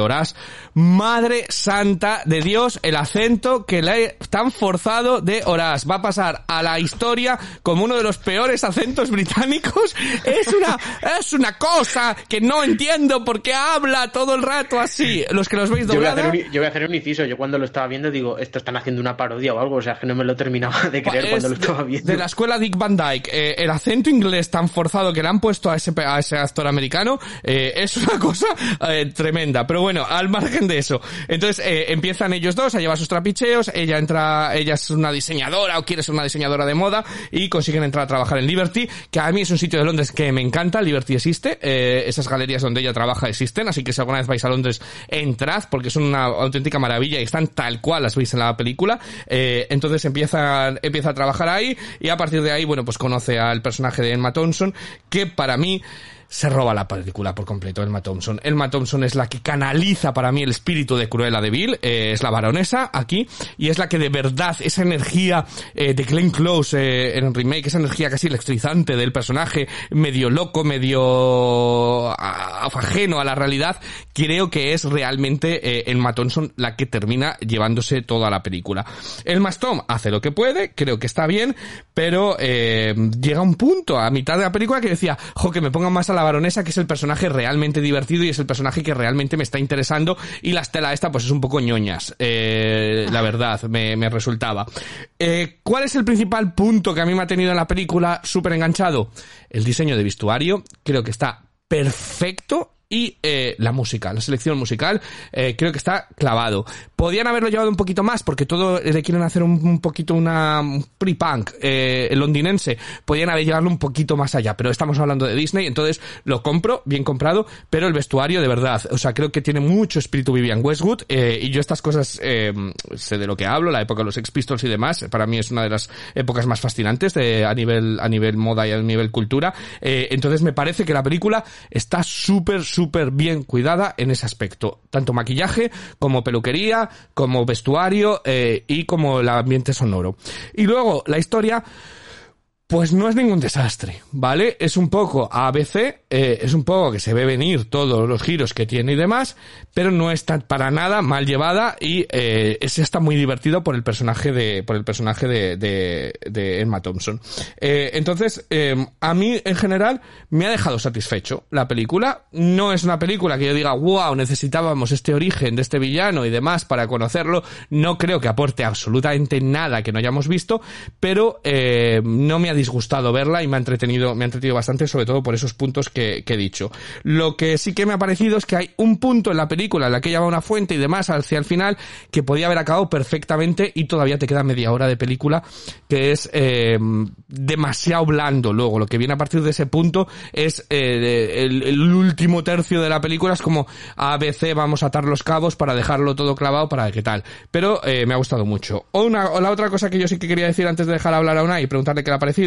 Madre santa de Dios, el acento que le tan forzado de Horace va a pasar a la historia como uno de los peores acentos británicos. Es una, es una cosa que no entiendo por qué habla todo el rato así. Los que los veis Yo voy, a doblada. hacer un, yo voy a hacer un inciso. Yo cuando lo estaba viendo digo, esto están haciendo una parodia o algo. O sea, que no me lo terminaba de creer Es cuando lo estaba viendo. De la escuela Dick Van Dyke, eh, el acento inglés tan forzado que le han puesto a ese, a ese actor americano eh, es una cosa eh, tremenda. Pero bueno, al margen de eso. Entonces eh, empiezan ellos dos a llevar sus trapicheos. Ella entra, ella es una diseñadora o quiere ser una diseñadora de moda y consiguen entrar a trabajar en Liberty, que a mí es un sitio de Londres que me encanta. Liberty existe, eh, esas galerías donde ella trabaja existen, así que si alguna vez vais a Londres, entrad porque son una auténtica maravilla y están tal cual las veis en la película. Eh, entonces empieza, empieza a trabajar ahí y a partir de ahí, bueno, pues conoce al personaje de Emma Thompson, que para mí se roba la película por completo, Elma Thompson. Elma Thompson es la que canaliza para mí el espíritu de Cruella de Vil, eh, es la baronesa aquí, y es la que de verdad, esa energía eh, de Glenn Close eh, en el remake, esa energía casi electrizante del personaje, medio loco, medio a- ajeno a la realidad, creo que es realmente Elma Thompson la que termina llevándose toda la película. Elma Stone hace lo que puede, creo que está bien, pero llega un punto a mitad de la película que decía, jo, que me pongan más a la baronesa, que es el personaje realmente divertido y es el personaje que realmente me está interesando, y la estela esta pues es un poco ñoñas, eh, la verdad, me, me resultaba. Eh, ¿Cuál es el principal punto que a mí me ha tenido en la película súper enganchado? El diseño de vestuario, creo que está perfecto y eh, la música, la selección musical, eh, creo que está clavado. Podían haberlo llevado un poquito más porque todo le quieren hacer un, un poquito una un pre-punk eh, londinense. Podían haber llevarlo un poquito más allá, pero estamos hablando de Disney, entonces lo compro, bien comprado, pero el vestuario de verdad, o sea, creo que tiene mucho espíritu Vivian Westwood eh, y yo estas cosas eh, sé de lo que hablo, la época de los Sex Pistols y demás, para mí es una de las épocas más fascinantes de, a nivel a nivel moda y a nivel cultura. Eh, entonces me parece que la película está súper súper bien cuidada en ese aspecto, tanto maquillaje como peluquería, como vestuario eh, y como el ambiente sonoro. Y luego la historia pues no es ningún desastre, ¿vale? Es un poco ABC, eh, es un poco que se ve venir todos los giros que tiene y demás, pero no está para nada mal llevada y eh, es está muy divertido por el personaje de por el personaje de, de, Emma Thompson. Eh, entonces, eh, a mí en general me ha dejado satisfecho la película. No es una película que yo diga, wow, necesitábamos este origen de este villano y demás para conocerlo. No creo que aporte absolutamente nada que no hayamos visto, pero eh, no me ha disgustado verla y me ha entretenido, me ha entretenido bastante, sobre todo por esos puntos que, que he dicho. Lo que sí que me ha parecido es que hay un punto en la película en la que ella va una fuente y demás hacia el final que podía haber acabado perfectamente y todavía te queda media hora de película que es eh, demasiado blando luego. Lo que viene a partir de ese punto es eh, el, último tercio de la película es como ABC vamos a atar los cabos para dejarlo todo clavado para qué tal. Pero eh, me ha gustado mucho. O, una, o la otra cosa que yo sí que quería decir antes de dejar hablar a Unai y preguntarle qué le ha parecido.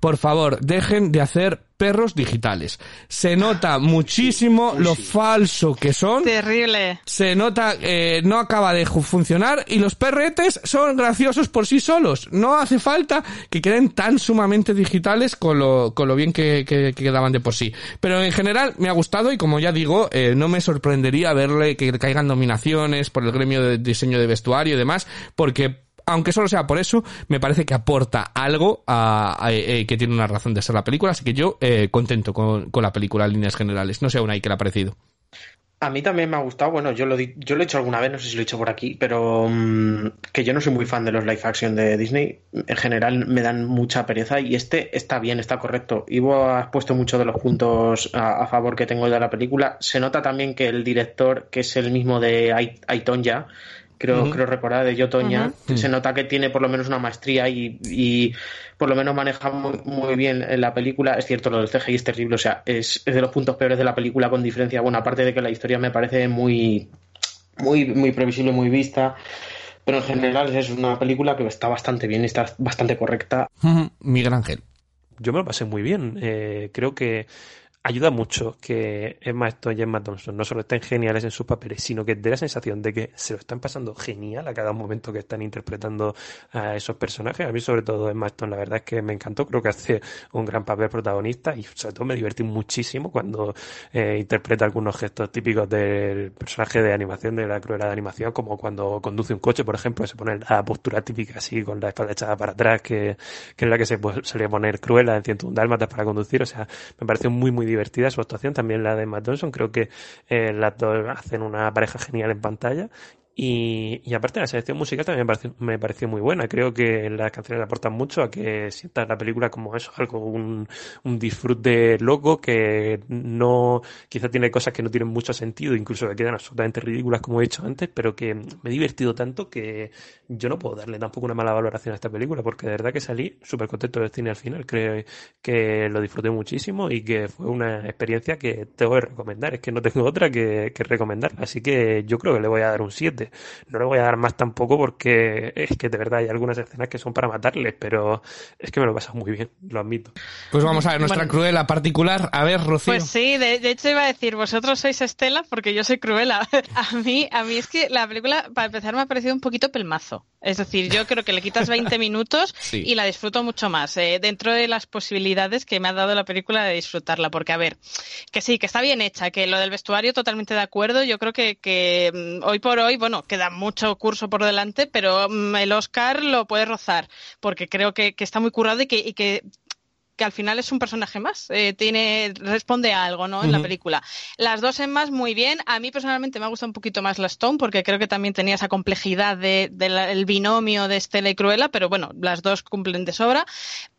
Por favor, dejen de hacer perros digitales. Se nota muchísimo lo falso que son. Terrible. Se nota, eh, no acaba de funcionar y los perretes son graciosos por sí solos. No hace falta que queden tan sumamente digitales con lo, con lo bien que, que- que quedaban de por sí. Pero en general me ha gustado y como ya digo, eh, no me sorprendería verle que caigan nominaciones por el gremio de diseño de vestuario y demás, porque aunque solo sea por eso, me parece que aporta algo a, eh, que tiene una razón de ser la película, así que yo eh, contento con, con la película en líneas generales. No sé aún ahí qué le ha parecido. A mí también me ha gustado, bueno, yo lo, yo lo he hecho alguna vez, no sé si lo he hecho por aquí, pero mm, que yo no soy muy fan de los live action de Disney. En general me dan mucha pereza y este está bien, está correcto. Ivo ha puesto muchos de los puntos a, favor que tengo de la película. Se nota también que el director, que es el mismo de Ai- Aitonya, creo, creo recordar, de Yotoña, Ujú. se nota que tiene por lo menos una maestría y, y por lo menos maneja muy, muy bien en la película. Es cierto, lo del CGI es terrible, o sea, es, es de los puntos peores de la película con diferencia. Bueno, aparte de que la historia me parece muy, muy, muy previsible, muy vista. Pero en general es una película que está bastante bien y está bastante correcta. Miguel Ángel. Yo me lo pasé muy bien. Eh, creo que ayuda mucho que Emma Stone y Emma Thompson no solo estén geniales en sus papeles, sino que dé la sensación de que se lo están pasando genial a cada momento que están interpretando a esos personajes. A mí, sobre todo, Emma Stone, la verdad es que me encantó. Creo que hace un gran papel protagonista y, sobre todo, me divertí muchísimo cuando eh, interpreta algunos gestos típicos del personaje de animación, de la crueldad de animación, como cuando conduce un coche, por ejemplo, se pone la postura típica así, con la espalda echada para atrás, que, que es la que se pu- solía poner cruela en 101 dálmatas para conducir. O sea, me pareció muy, muy divertida su actuación. También la de Matt Johnson. Creo que eh, las dos hacen una pareja genial en pantalla. Y, y aparte la selección musical también me pareció, me pareció muy buena. Creo que las canciones aportan mucho a que sientas la película como eso, algo, un, un disfrute loco que no, quizá tiene cosas que no tienen mucho sentido, incluso que quedan absolutamente ridículas como he dicho antes, pero que me he divertido tanto que yo no puedo darle tampoco una mala valoración a esta película, porque de verdad que salí súper contento del cine al final. Creo que lo disfruté muchísimo y que fue una experiencia que tengo que recomendar. Es que no tengo otra que, que recomendarla. Así que yo creo que le voy a dar un 7. No le voy a dar más tampoco porque es que de verdad hay algunas escenas que son para matarles, pero es que me lo he pasado muy bien, lo admito. Pues vamos a ver nuestra Bueno. cruela particular. A ver, Rocío. Pues sí, de, de hecho iba a decir, vosotros sois Estela porque yo soy Cruella. A mí, a mí es que la película, para empezar, me ha parecido un poquito pelmazo. Es decir, yo creo que le quitas 20 minutos Sí. y la disfruto mucho más, eh, dentro de las posibilidades que me ha dado la película de disfrutarla. Porque, a ver, que sí, que está bien hecha, que lo del vestuario totalmente de acuerdo. Yo creo que, que mm, hoy por hoy, bueno, queda mucho curso por delante, pero mm, el Oscar lo puede rozar, porque creo que, que está muy currado y que, y que que al final es un personaje más, eh, tiene responde a algo, ¿no? En la película. Las dos en más muy bien. A mí personalmente me ha gustado un poquito más la Stone porque creo que también tenía esa complejidad de- del binomio de Estela y Cruella, pero bueno, las dos cumplen de sobra.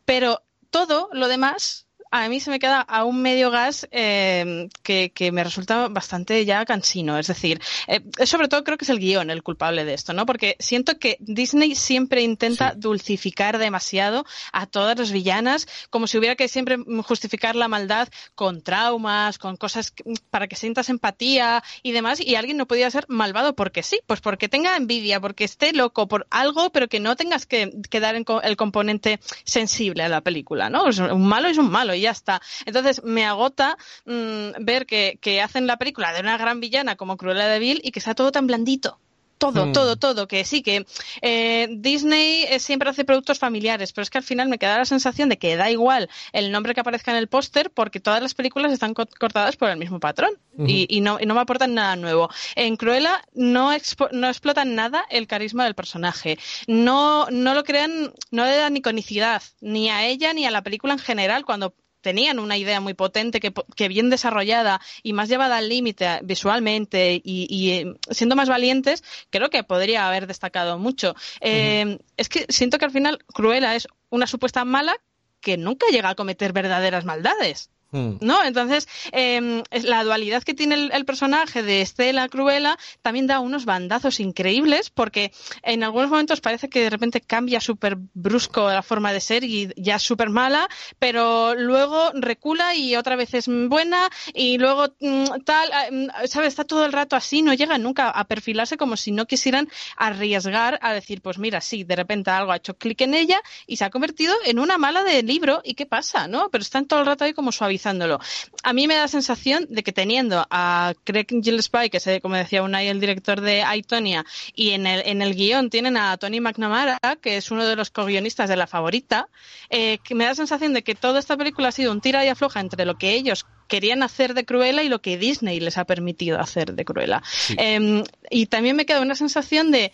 Pero todo lo demás a mí se me queda a un medio gas eh, que, que me resulta bastante ya cansino. Es decir, eh, sobre todo creo que es el guion el culpable de esto, ¿no? Porque siento que Disney siempre intenta dulcificar demasiado a todas las villanas, como si hubiera que siempre justificar la maldad con traumas, con cosas para que sientas empatía y demás, y alguien no podía ser malvado porque sí, pues porque tenga envidia, porque esté loco por algo, pero que no tengas que, que dar el componente sensible a la película, ¿no? Un malo es un malo y ya está. Entonces me agota mm, ver que, que hacen la película de una gran villana como Cruella de Vil y que sea todo tan blandito. Todo, Hmm. todo, todo, que sí, que eh, Disney eh, siempre hace productos familiares, pero es que al final me queda la sensación de que da igual el nombre que aparezca en el póster porque todas las películas están co- cortadas por el mismo patrón y, y no, y no me aportan nada nuevo. En Cruella no, expo- no explotan nada el carisma del personaje, no, no lo crean, no le dan iconicidad ni a ella ni a la película en general cuando tenían una idea muy potente que, bien desarrollada y más llevada al límite visualmente y, y, eh, siendo más valientes, creo que podría haber destacado mucho. Eh, Es que siento que al final Cruella es una supuesta mala que nunca llega a cometer verdaderas maldades. Mm. ¿No? Entonces, es la dualidad que tiene el, personaje de Estela Cruella también da unos bandazos increíbles porque en algunos momentos parece que de repente cambia súper brusco la forma de ser y ya es súper mala, pero luego recula y otra vez es buena y luego mm, tal, ah, mm, ¿sabes? Está todo el rato así, no llega nunca a perfilarse como si no quisieran arriesgar a decir, pues mira, sí, de repente algo ha hecho clic en ella y se ha convertido en una mala de libro y qué pasa, ¿no? Pero están todo el rato ahí como A mí me da la sensación de que teniendo a Craig Gillespie, que es, como decía Unai, el director de Aitonia, y en el, en el guion tienen a Tony McNamara, que es uno de los co-guionistas de La Favorita, eh, que me da la sensación de que toda esta película ha sido un tira y afloja entre lo que ellos querían hacer de Cruella y lo que Disney les ha permitido hacer de Cruella. Eh, y también me queda una sensación de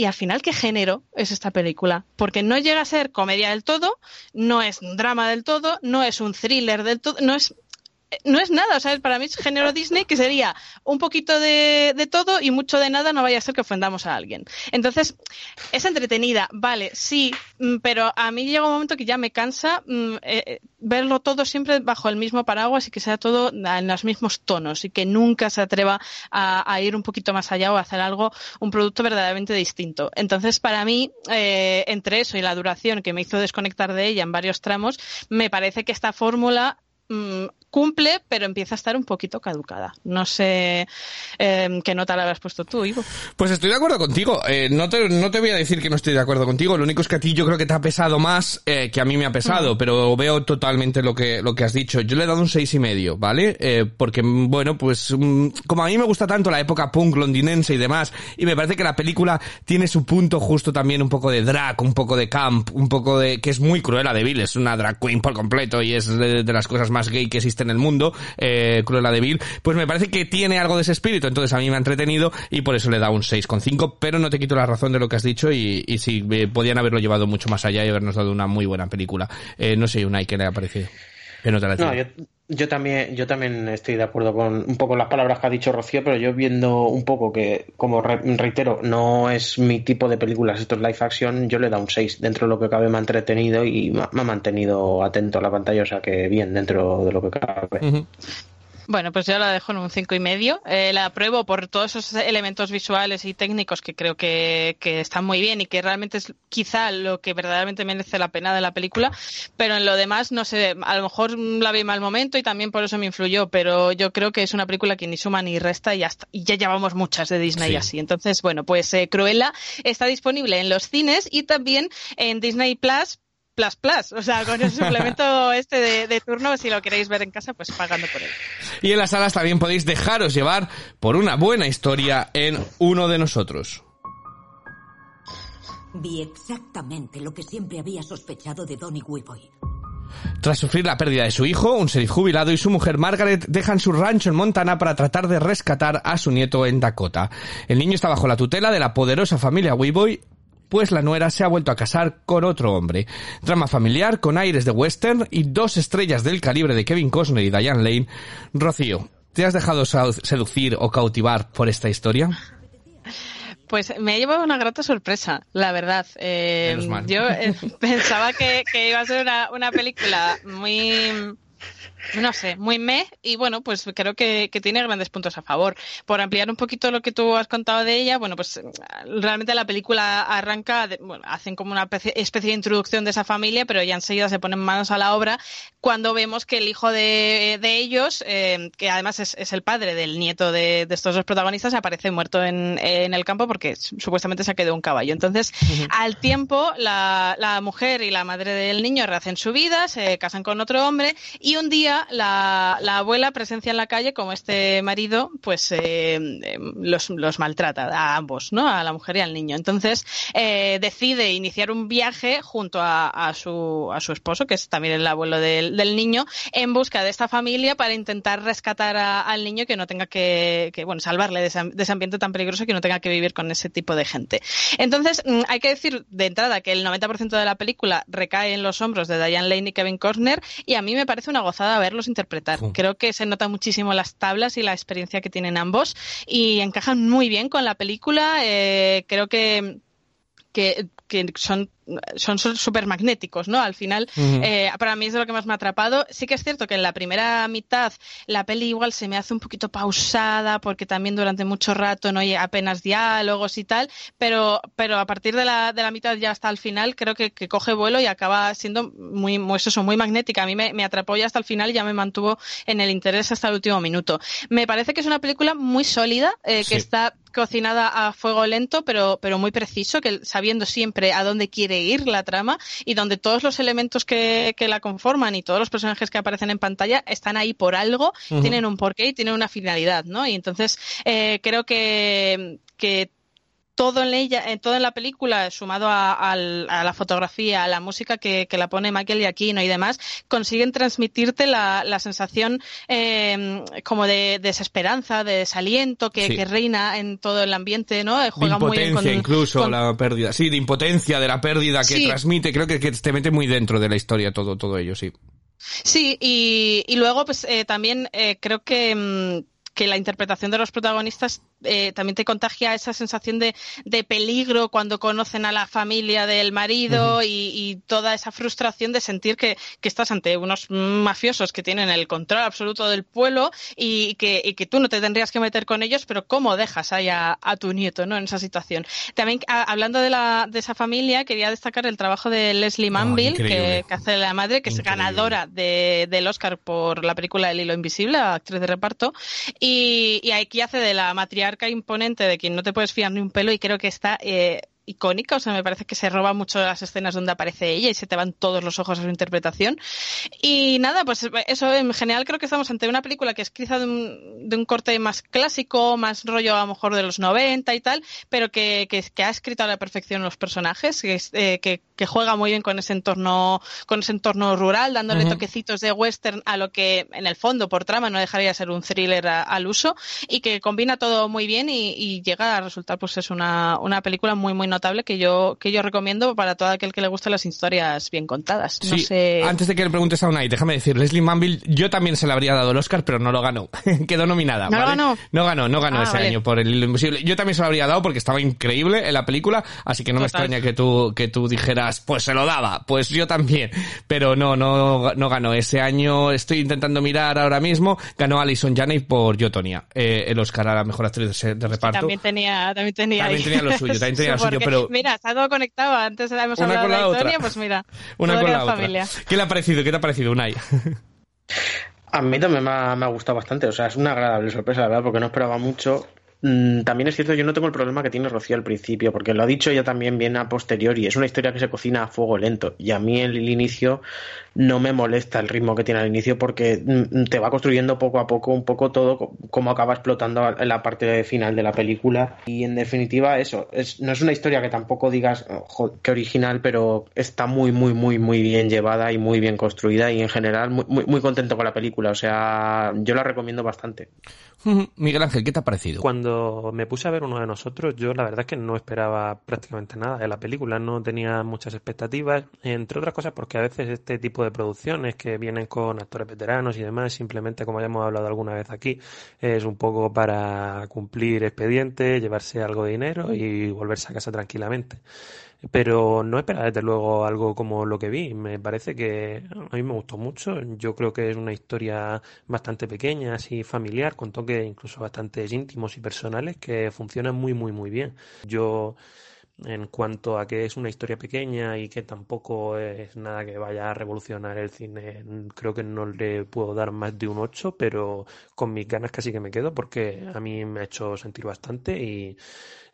y al final, ¿qué género es esta película? Porque no llega a ser comedia del todo, no es drama del todo, no es un thriller del todo, no es no es nada, sea, para mí es género Disney que sería un poquito de, de, todo y mucho de nada, no vaya a ser que ofendamos a alguien. Entonces, es entretenida, vale, sí, pero a mí llega un momento que ya me cansa eh, verlo todo siempre bajo el mismo paraguas y que sea todo en los mismos tonos y que nunca se atreva a, a ir un poquito más allá o a hacer algo, un producto verdaderamente distinto. Entonces, para mí, eh, entre eso y la duración que me hizo desconectar de ella en varios tramos, me parece que esta fórmula mmm, cumple, pero empieza a estar un poquito caducada. No sé eh, qué nota le habrás puesto tú, Ivo. Pues estoy de acuerdo contigo. Eh, no, te, no te voy a decir que no estoy de acuerdo contigo. Lo único es que a ti yo creo que te ha pesado más eh, que a mí me ha pesado, mm. pero veo totalmente lo que, lo que has dicho. Yo le he dado un seis y medio, ¿vale? Eh, porque, bueno, pues um, como a mí me gusta tanto la época punk londinense y demás, y me parece que la película tiene su punto justo también un poco de drag, un poco de camp, un poco de... que es muy cruela de Vil, es una drag queen por completo y es de, de las cosas más gay que existen en el mundo, eh, Cruella de Vil, pues me parece que tiene algo de ese espíritu, entonces a mí me ha entretenido y por eso le da un 6,5, pero no te quito la razón de lo que has dicho y, y sí, eh, podían haberlo llevado mucho más allá y habernos dado una muy buena película. Eh, no sé, Unai, ¿qué le ha parecido? Que no, te la no yo, yo, también, yo también estoy de acuerdo con un poco las palabras que ha dicho Rocío, pero yo viendo un poco que, como re, reitero, no es mi tipo de películas, esto es live action, yo le da un 6. Dentro de lo que cabe me ha entretenido y me ha mantenido atento a la pantalla, o sea que bien dentro de lo que cabe. Uh -huh. Bueno, pues yo la dejo en un cinco y medio. Eh, la apruebo por todos esos elementos visuales y técnicos que creo que, que, están muy bien y que realmente es quizá lo que verdaderamente merece la pena de la película. Pero en lo demás, no sé, a lo mejor la vi mal momento y también por eso me influyó. Pero yo creo que es una película que ni suma ni resta y, hasta, y ya llevamos muchas de Disney sí. así. Entonces, bueno, pues eh, Cruella está disponible en los cines y también en Disney Plus Plus Plus, o sea, con el suplemento este de, de, turno, si lo queréis ver en casa, pues pagando por él. Y en las salas también podéis dejaros llevar por una buena historia en uno de nosotros. Vi exactamente lo que siempre había sospechado de Donny Weeboy. Tras sufrir la pérdida de su hijo, un sheriff jubilado y su mujer Margaret dejan su rancho en Montana para tratar de rescatar a su nieto en Dakota. El niño está bajo la tutela de la poderosa familia Weeboy pues la nuera se ha vuelto a casar con otro hombre. Drama familiar con aires de western y dos estrellas del calibre de Kevin Costner y Diane Lane. Rocío, ¿te has dejado seducir o cautivar por esta historia? Pues me ha llevado una grata sorpresa, la verdad. Eh, yo eh, pensaba que, que, iba a ser una, una película muy no sé, muy meh y bueno, pues creo que, que, tiene grandes puntos a favor. Por ampliar un poquito lo que tú has contado de ella, bueno, pues realmente la película arranca, de, bueno, hacen como una especie, de introducción de esa familia, pero ya enseguida se ponen manos a la obra cuando vemos que el hijo de, de ellos, eh, que además es, es, el padre del nieto de, de, estos dos protagonistas, aparece muerto en, en, el campo porque supuestamente se ha quedado un caballo. Entonces, uh -huh. al tiempo, la, la mujer y la madre del niño rehacen su vida, se casan con otro hombre y un día la, la, abuela presencia en la calle como este marido pues eh, los, los, maltrata a ambos, ¿no? A la mujer y al niño. Entonces eh, decide iniciar un viaje junto a, su, a su esposo, que es también el abuelo del, niño, en busca de esta familia para intentar rescatar al niño que no tenga que, bueno, salvarle de ese, de ese, ambiente tan peligroso que no tenga que vivir con ese tipo de gente. Entonces, mm, hay que decir de entrada que el 90% de la película recae en los hombros de Diane Lane y Kevin Costner y a mí me parece una gozada verlos interpretar. Uh. Creo que se nota muchísimo las tablas y la experiencia que tienen ambos y encajan muy bien con la película. Eh, creo que, que, que son son súper magnéticos, ¿no? Al final, eh, para mí es de lo que más me ha atrapado. Sí que es cierto que en la primera mitad la peli igual se me hace un poquito pausada porque también durante mucho rato no hay apenas diálogos y tal, pero, pero a partir de la, de la mitad ya hasta el final creo que, que coge vuelo y acaba siendo muy, muy, eso, muy magnética. A mí me, me atrapó ya hasta el final y ya me mantuvo en el interés hasta el último minuto. Me parece que es una película muy sólida, eh, que está cocinada a fuego lento, pero, pero muy preciso, que sabiendo siempre a dónde quiere la trama y donde todos los elementos que, que la conforman y todos los personajes que aparecen en pantalla están ahí por algo, tienen un porqué y tienen una finalidad, ¿no? Y entonces eh, creo que, que todo en ella, eh, todo en la película, sumado a, la fotografía, a la música que, que la pone Michael Giacchino y demás, consiguen transmitirte la, la sensación eh, como de desesperanza, de desaliento que, Sí. que reina en todo el ambiente, ¿no? Eh, De Juega muy bien con, incluso, con- la pérdida. Sí, de impotencia, de la pérdida que Sí. transmite. Creo que, que te mete muy dentro de la historia todo, todo ello, sí. Sí, y, y luego, pues eh, también eh, creo que, mm, que la interpretación de los protagonistas eh, también te contagia esa sensación de, de peligro cuando conocen a la familia del marido y, y toda esa frustración de sentir que, que estás ante unos mafiosos que tienen el control absoluto del pueblo y que, y que tú no te tendrías que meter con ellos, pero cómo dejas ahí a, a tu nieto ¿no? en esa situación. También, a- hablando de, la, de esa familia, quería destacar el trabajo de Leslie Manville, que, increíble. que hace la madre, que es ganadora de, del Oscar por la película El hilo invisible, actriz de reparto, y, y aquí hace de la matriarca imponente de quien no te puedes fiar ni un pelo y creo que está eh, icónica, o sea, me parece que se roba mucho las escenas donde aparece ella y se te van todos los ojos a su interpretación. Y nada, pues eso en general creo que estamos ante una película que es quizá de un, de un corte más clásico, más rollo a lo mejor de los 90 y tal, pero que, que, que ha escrito a la perfección los personajes, que, eh, que, que juega muy bien con ese entorno, con ese entorno rural, dándole Ujú. toquecitos de western a lo que en el fondo por trama no dejaría de ser un thriller a- al uso y que combina todo muy bien y, y llega a resultar pues es una, una película muy muy notable que yo que yo recomiendo para todo aquel que le guste las historias bien contadas. No Sí, sé. antes de que le preguntes a Unai, déjame decir, Leslie Manville, yo también se le habría dado el Oscar, pero no lo ganó. Quedó nominada. ¿No ¿vale? ganó? No ganó, no ganó Ah, ese vale. año por el imposible. Yo también se lo habría dado porque estaba increíble en la película, así que no me extraña que tú, que tú dijeras, pues se lo daba, pues yo también. Pero no, no, no ganó. Ese año estoy intentando mirar ahora mismo, ganó Alison Janney por Yo, Tonya, eh, el Oscar a la mejor actriz de, reparto. También tenía, también tenía, También tenía lo suyo, también tenía lo suyo, pero- Mira, está todo conectado. Antes hemos Una hablado con de la otra. Antonia, pues mira. Una con la otra. familia. ¿Qué le ha parecido? ¿Qué te ha parecido, Unai? A mí también me ha, me ha gustado bastante, o sea, es una agradable sorpresa, la verdad, porque no esperaba mucho. Mm, También es cierto, yo no tengo el problema que tiene Rocío al principio, porque lo ha dicho ella también bien a posteriori. Es una historia que se cocina a fuego lento. Y a mí el, el inicio no me molesta el ritmo que tiene al inicio, porque mm, te va construyendo poco a poco un poco todo, cómo acaba explotando en la parte final de la película. Y en definitiva, eso. Es, no es una historia que tampoco digas, "Oh, qué original, pero está muy, muy, muy, muy bien llevada y muy bien construida. Y en general, muy, muy, muy contento con la película. O sea, yo la recomiendo bastante. Miguel Ángel, ¿qué te ha parecido? Cuando me puse a ver uno de nosotros, yo la verdad es que no esperaba prácticamente nada de la película, no tenía muchas expectativas, entre otras cosas porque a veces este tipo de producciones que vienen con actores veteranos y demás, simplemente como ya hemos hablado alguna vez aquí, es un poco para cumplir expediente, llevarse algo de dinero y volverse a casa tranquilamente. Pero no esperaba desde luego algo como lo que vi. Me parece que a mí me gustó mucho. Yo creo que es una historia bastante pequeña, así familiar, con toques incluso bastante íntimos y personales que funcionan muy, muy, muy bien. Yo, en cuanto a que es una historia pequeña y que tampoco es nada que vaya a revolucionar el cine, creo que no le puedo dar más de un 8, pero con mis ganas casi que me quedo porque a mí me ha hecho sentir bastante y,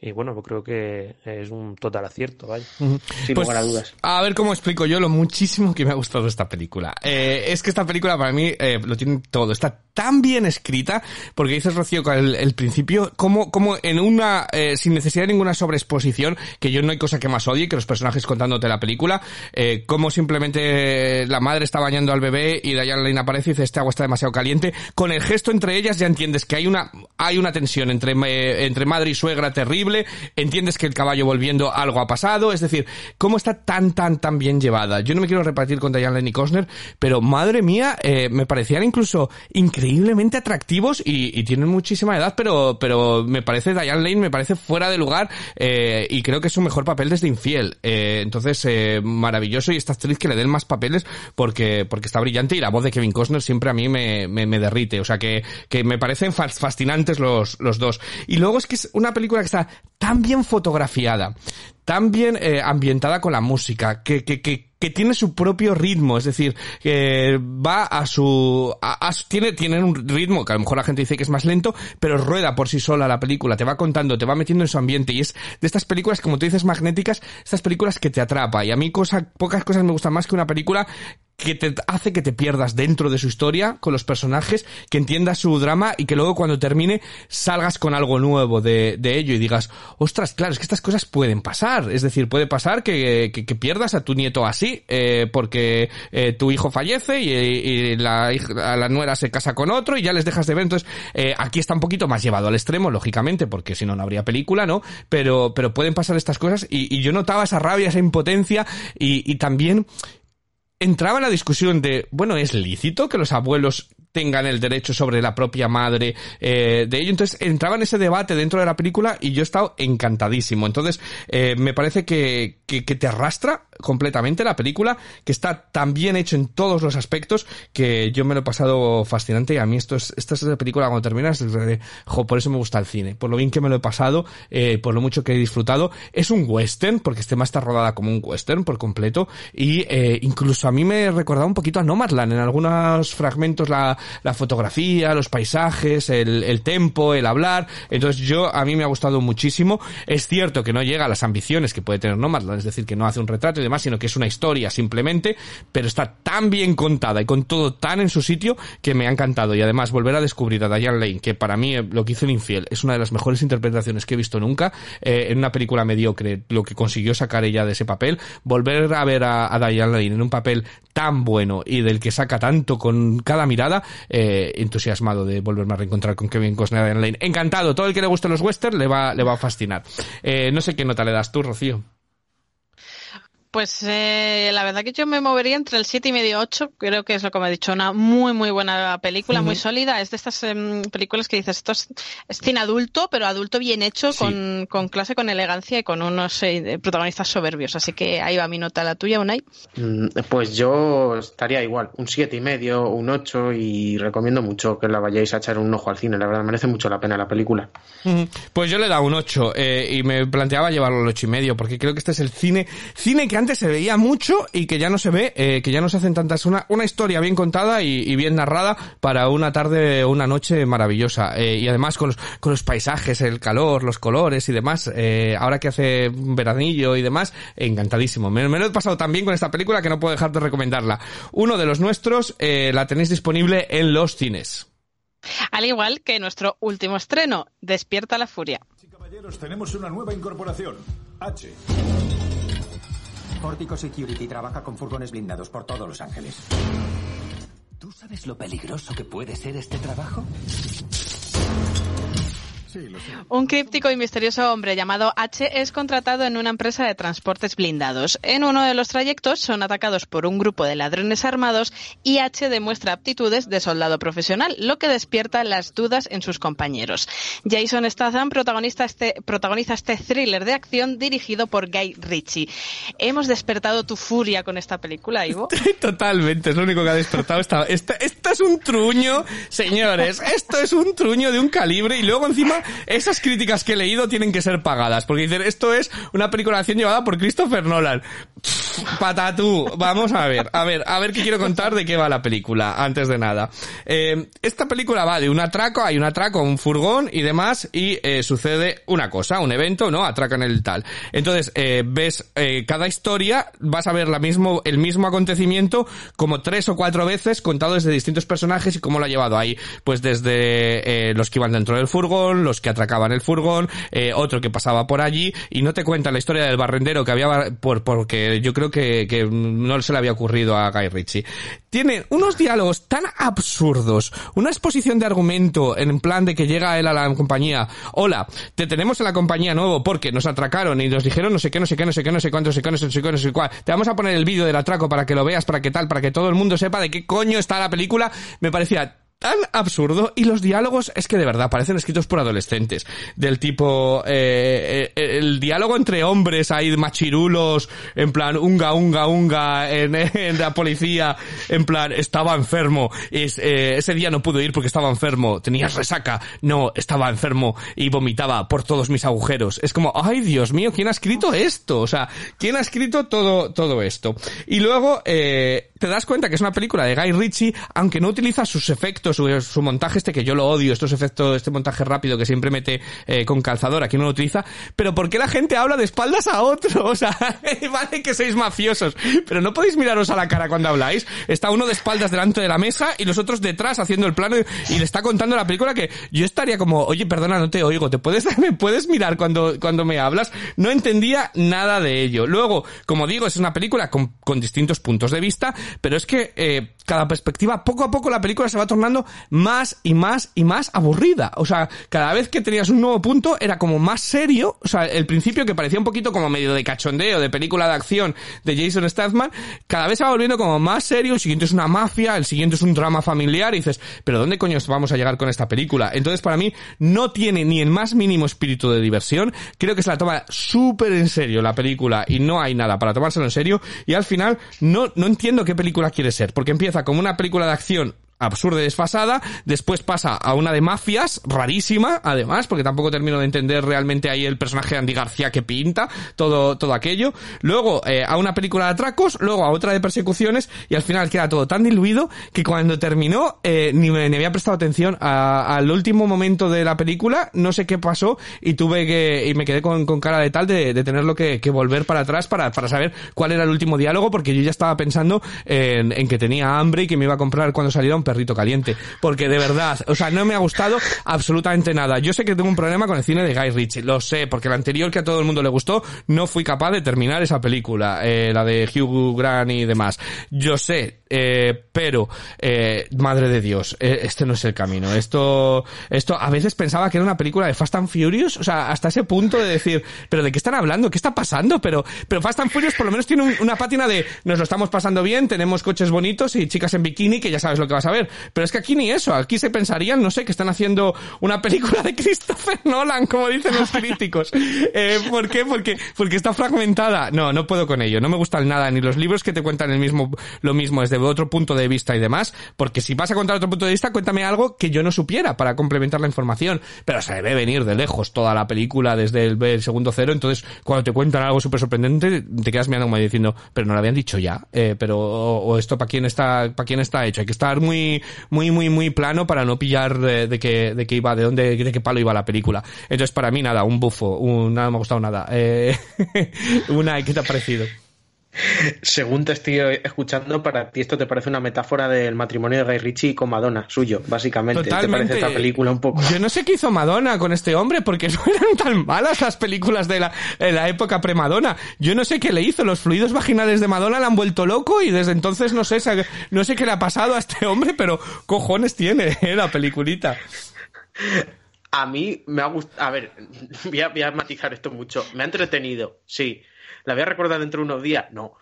y bueno, pues creo que es un total acierto, vaya. Sin Pues, lugar a dudas. A ver cómo explico yo lo muchísimo que me ha gustado esta película. Eh, es que esta película para mí eh, lo tiene todo. Está tan bien escrita, porque dices Rocío con el, el principio, como, como en una, eh, sin necesidad de ninguna sobreexposición, que yo no hay cosa que más odie que los personajes contándote la película, eh, como simplemente la madre está bañando al bebé y Diane Lane aparece y dice este agua está demasiado caliente. Con el gesto entre ellas ya entiendes que hay una, hay una tensión entre, eh, entre madre y suegra terrible, entiendes que el caballo volviendo algo ha pasado, es decir, cómo está tan, tan, tan bien llevada. Yo no me quiero repartir con Diane Lane y Costner, pero madre mía, eh, me parecían incluso increíblemente atractivos y, tienen muchísima edad, pero, pero me parece, Diane Lane me parece fuera de lugar eh, y creo que es su mejor papel desde Infiel. Eh, entonces, maravilloso y esta actriz que le den más papeles porque, porque está brillante y la voz de Kevin Costner siempre a mí me, me, me derrite. O sea que, que me parecen fas- fascinantes los, los dos. Y luego es que es una película que está tan bien fotografiada, tan bien eh, ambientada con la música, que, que, que, que tiene su propio ritmo, es decir, que va a su, a- tiene, tiene un ritmo que a lo mejor la gente dice que es más lento, pero rueda por sí sola la película, te va contando, te va metiendo en su ambiente y es de estas películas, como tú dices, magnéticas, estas películas que te atrapa y a mí cosa, pocas cosas me gustan más que una película que te hace que te pierdas dentro de su historia con los personajes, que entiendas su drama y que luego cuando termine salgas con algo nuevo de, ello y digas, ostras, claro, es que estas cosas pueden pasar. Es decir, puede pasar que, que, pierdas a tu nieto así, eh, porque eh, tu hijo fallece y, la, la nuera se casa con otro y ya les dejas de ver. Entonces, eh, aquí está un poquito más llevado al extremo, lógicamente, porque si no, no habría película, ¿no? Pero, pero pueden pasar estas cosas y, yo notaba esa rabia, esa impotencia y también entraba en la discusión de, bueno, ¿es lícito que los abuelos tengan el derecho sobre la propia madre eh, de ello? Entonces entraba en ese debate dentro de la película y yo he estado encantadísimo. Entonces eh, me parece que, que, que te arrastra completamente la película, que está tan bien hecho en todos los aspectos que yo me lo he pasado fascinante y a mí esto es, esta es la película cuando terminas, jo, por eso me gusta el cine, por lo bien que me lo he pasado, eh, por lo mucho que he disfrutado. Es un western, porque este tema está rodada como un western por completo y eh, incluso a mí me recordaba un poquito a Nomadland en algunos fragmentos la, la fotografía, los paisajes, el, el tempo, el hablar. Entonces yo, a mí me ha gustado muchísimo. Es cierto que no llega a las ambiciones que puede tener Nomadland, es decir, que no hace un retrato demás, sino que es una historia simplemente, pero está tan bien contada y con todo tan en su sitio que me ha encantado. Y además volver a descubrir a Diane Lane, que para mí eh, lo que hizo en Infiel es una de las mejores interpretaciones que he visto nunca, eh, en una película mediocre, lo que consiguió sacar ella de ese papel, volver a ver a, Diane Lane en un papel tan bueno y del que saca tanto con cada mirada, eh, entusiasmado de volverme a reencontrar con Kevin Costner y Diane Lane. Encantado, todo el que le guste los westerns le va, le va a fascinar. No sé qué nota le das tú, Rocío. Pues eh, la verdad que yo me movería entre el 7 y medio 8, creo que es lo que me ha dicho, una muy muy buena película, muy sólida, es de estas em, películas que dices, esto es, es cine adulto, pero adulto bien hecho, Sí. con, con clase, con elegancia y con unos eh, protagonistas soberbios, así que ahí va mi nota, la tuya, Unai. Mm, Pues yo estaría igual, un siete y medio, un 8 y recomiendo mucho que la vayáis a echar un ojo al cine, la verdad merece mucho la pena la película. Pues yo le he dado un 8 eh, y me planteaba llevarlo al ocho y medio porque creo que este es el cine cine que antes se veía mucho y que ya no se ve, eh, que ya no se hacen tantas una una historia bien contada y, y bien narrada para una tarde o una noche maravillosa eh, y además con los con los paisajes, el calor, los colores y demás. eh, ahora que hace veranillo y demás, encantadísimo. Me, me lo he pasado tan bien con esta película que no puedo dejar de recomendarla. Uno de los nuestros eh, la tenéis disponible en los cines. Al igual que nuestro último estreno, Despierta la Furia. Caballeros, tenemos una nueva incorporación. H. Pórtico Security trabaja con furgones blindados por todos Los Ángeles. ¿Tú sabes lo peligroso que puede ser este trabajo? Sí, lo sé. Un críptico y misterioso hombre llamado H es contratado en una empresa de transportes blindados. En uno de los trayectos son atacados por un grupo de ladrones armados y H demuestra aptitudes de soldado profesional, lo que despierta las dudas en sus compañeros. Jason Statham protagonista este, protagoniza este thriller de acción dirigido por Guy Ritchie. ¿Hemos despertado tu furia con esta película, Ivo? Totalmente, es lo único que ha despertado esta, esta, esto es un truño, señores, esto es un truño de un calibre y luego encima esas críticas que he leído tienen que ser pagadas, porque dicen, esto es una acción llevada por Christopher Nolan. Patatú, vamos a ver, a ver, a ver qué quiero contar de qué va la película, antes de nada. Eh, esta película va de un atraco, hay un atraco, un furgón y demás, y eh, sucede una cosa, un evento, ¿no? Atracan el tal. Entonces, eh, ves eh, cada historia, vas a ver la mismo, el mismo acontecimiento como tres o cuatro veces contado desde distintos personajes y cómo lo ha llevado ahí. Pues desde los que iban dentro del furgón, los que atracaban el furgón, otro que pasaba por allí, y no te cuentan la historia del barrendero que había, por, porque yo creo que, que no se le había ocurrido a Guy Ritchie. Tiene unos diálogos tan absurdos, una exposición de argumento en plan de que llega él a la compañía, hola, te tenemos en la compañía nuevo porque nos atracaron y nos dijeron no sé qué, no sé qué, no sé qué, no sé cuánto, no sé qué, no sé qué, no sé cuál. Te vamos a poner el vídeo del atraco para que lo veas, para que tal, para que todo el mundo sepa de qué coño está la película. Me parecía tan absurdo y los diálogos es que de verdad parecen escritos por adolescentes del tipo eh, eh, el diálogo entre hombres hay machirulos en plan unga unga unga en, en la policía en plan estaba enfermo es, eh, ese día no pudo ir porque estaba enfermo tenías resaca no estaba enfermo y vomitaba por todos mis agujeros es como ay dios mío quién ha escrito esto o sea quién ha escrito todo todo esto y luego eh, te das cuenta que es una película de Guy Ritchie aunque no utiliza sus efectos su, montaje este que yo lo odio, estos efectos, este montaje rápido que siempre mete eh, con calzador, aquí no lo utiliza, pero ¿por qué la gente habla de espaldas a otro? O sea, vale que sois mafiosos, pero no podéis miraros a la cara cuando habláis. Está uno de espaldas delante de la mesa y los otros detrás haciendo el plano y, y le está contando la película que yo estaría como, oye, perdona, no te oigo, ¿te puedes, me puedes mirar cuando, cuando me hablas? No entendía nada de ello. Luego, como digo, es una película con, con distintos puntos de vista, pero es que eh, cada perspectiva, poco a poco la película se va tornando más y más y más aburrida. O sea, cada vez que tenías un nuevo punto era como más serio. O sea, el principio que parecía un poquito como medio de cachondeo, de película de acción de Jason Statham, cada vez se va volviendo como más serio. El siguiente es una mafia, el siguiente es un drama familiar y dices, pero ¿dónde coño vamos a llegar con esta película? Entonces, para mí, no tiene ni el más mínimo espíritu de diversión. Creo que se la toma súper en serio la película y no hay nada para tomárselo en serio. Y al final, no, no entiendo qué película quiere ser, porque empieza como una película de acción absurda y desfasada, después pasa a una de mafias, rarísima, además, porque tampoco termino de entender realmente ahí el personaje de Andy García que pinta, todo, todo aquello, luego eh, a una película de atracos, luego a otra de persecuciones, y al final queda todo tan diluido que cuando terminó, eh, ni me ni había prestado atención. A- al último momento de la película, no sé qué pasó, y tuve que, y me quedé con, con cara de tal de, de tenerlo que, que volver para atrás para, para saber cuál era el último diálogo, porque yo ya estaba pensando en, en que tenía hambre y que me iba a comprar cuando saliera un perrito caliente. Porque de verdad, o sea, no me ha gustado absolutamente nada. Yo sé que tengo un problema con el cine de Guy Ritchie, lo sé, porque el anterior que a todo el mundo le gustó, no fui capaz de terminar esa película, eh, la de Hugh Grant y demás. Yo sé, eh, pero, eh, madre de Dios, eh, este no es el camino. Esto, esto, a veces pensaba que era una película de Fast and Furious, o sea, hasta ese punto de decir, pero ¿de qué están hablando? ¿Qué está pasando? Pero, pero Fast and Furious por lo menos tiene un- una pátina de, nos lo estamos pasando bien, tenemos coches bonitos y chicas en bikini, que ya sabes lo que vas a ver. Pero es que aquí ni eso, aquí se pensarían, no sé, que están haciendo una película de Christopher Nolan, como dicen los críticos. Eh, ¿Por qué? Porque, porque está fragmentada. No, no puedo con ello, no me gustan nada, ni los libros que te cuentan el mismo, lo mismo desde otro punto de vista y demás, porque si vas a contar otro punto de vista, cuéntame algo que yo no supiera para complementar la información. Pero se debe venir de lejos toda la película desde el, segundo cero, entonces cuando te cuentan algo súper sorprendente, te quedas mirando como diciendo, pero no lo habían dicho ya, eh, pero, o, o esto para quién está, para quién está hecho. Hay que estar muy, muy, muy, muy plano para no pillar de, de qué, de qué iba, de dónde, de qué palo iba la película. Entonces para mí nada, un bufo, un, nada me ha gustado nada. Eh, una, ¿qué te ha parecido? Según te estoy escuchando, para ti esto te parece una metáfora del matrimonio de Guy Ritchie con Madonna, suyo, básicamente. ¿Te Totalmente. parece esta película un poco? Yo no sé qué hizo Madonna con este hombre, porque no eran tan malas las películas de la, de la época pre-Madonna. Yo no sé qué le hizo, los fluidos vaginales de Madonna le han vuelto loco y desde entonces no sé, no sé qué le ha pasado a este hombre, pero cojones tiene eh, la peliculita. A mí me ha gustado. A ver, voy a, voy a matizar esto mucho. Me ha entretenido, sí. ¿La voy a recordar dentro de unos días? No.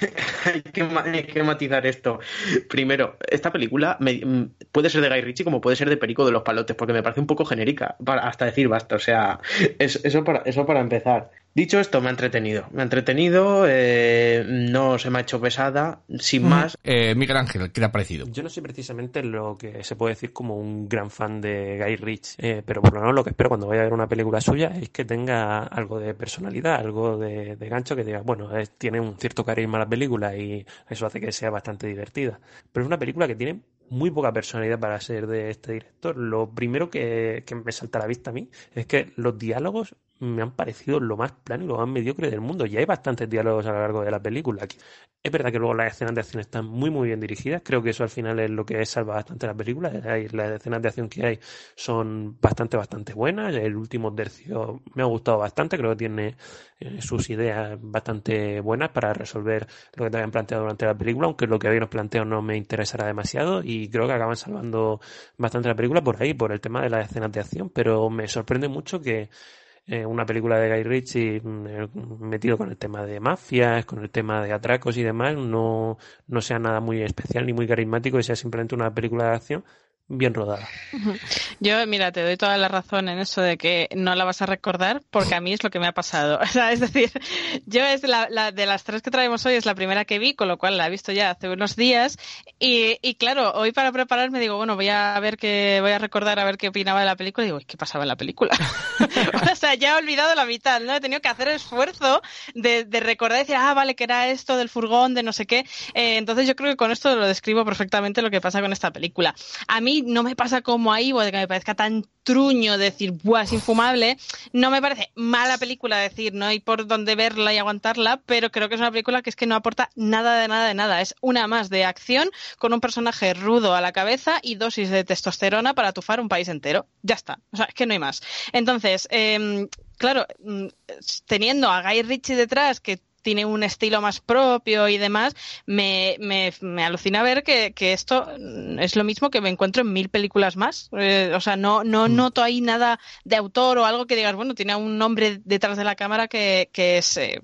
hay, que, matizar esto. Primero, esta película me- mm, puede ser de Guy Ritchie como puede ser de Perico de los Palotes, porque me parece un poco genérica, hasta decir basta. O sea, es- eso, para, eso para empezar. Dicho esto, me ha entretenido. Me ha entretenido, eh, no se me ha hecho pesada, sin más. Eh, Miguel Ángel, ¿qué te ha parecido? Yo no soy precisamente lo que se puede decir como un gran fan de Guy Ritchie, eh, pero por lo menos lo que espero cuando vaya a ver una película suya es que tenga algo de personalidad, algo de, de gancho, que diga, bueno, es- tiene un cierto carisma la película y eso hace que sea bastante divertida. Pero es una película que tiene muy poca personalidad para ser de este director. Lo primero que, que me salta a la vista a mí es que los diálogos me han parecido lo más plano y lo más mediocre del mundo. Y hay bastantes diálogos a lo largo de la película. Es verdad que luego las escenas de acción están muy muy bien dirigidas. Creo que eso al final es lo que salva bastante la película. Las escenas de acción que hay son bastante bastante buenas. El último tercio me ha gustado bastante. Creo que tiene eh, sus ideas bastante buenas para resolver lo que te habían planteado durante la película, aunque lo que habían planteado no me interesará demasiado y creo que acaban salvando bastante la película por ahí, por el tema de las escenas de acción, pero me sorprende mucho que eh, una película de Guy Ritchie mm, eh, metido con el tema de mafias, con el tema de atracos y demás, no, no sea nada muy especial ni muy carismático y sea simplemente una película de acción bien rodada. Yo, mira, te doy toda la razón en eso de que no la vas a recordar, porque a mí es lo que me ha pasado. O sea, es decir, yo es la, de las tres que traemos hoy es la primera que vi, con lo cual la he visto ya hace unos días. Y, y claro, hoy para prepararme digo, bueno, voy a ver qué, voy a recordar a ver qué opinaba de la película. Y digo, ¿qué pasaba en la película? o sea, ya he olvidado la mitad, ¿no? He tenido que hacer esfuerzo de, de recordar y decir, ah, vale, que era esto del furgón, de no sé qué. Eh, entonces yo creo que con esto lo describo perfectamente lo que pasa con esta película. A mí no me pasa como a Ivo de que me parezca tan truño decir, buah, es infumable. No me parece mala película decir, no hay por dónde verla y aguantarla, pero creo que es una película que es que no aporta nada de nada de nada. Es una más de acción con un personaje rudo a la cabeza y dosis de testosterona para tufar un país entero. Ya está. O sea, es que no hay más. Entonces, em, claro, mm, teniendo a Guy Ritchie detrás que tiene un estilo más propio y demás, me, me, me alucina ver que, que esto mm, es lo mismo que me encuentro en mil películas más. Eh, o sea, no, no noto ahí nada de autor o algo que digas, bueno, tiene un nombre detrás de la cámara que, que es, eh,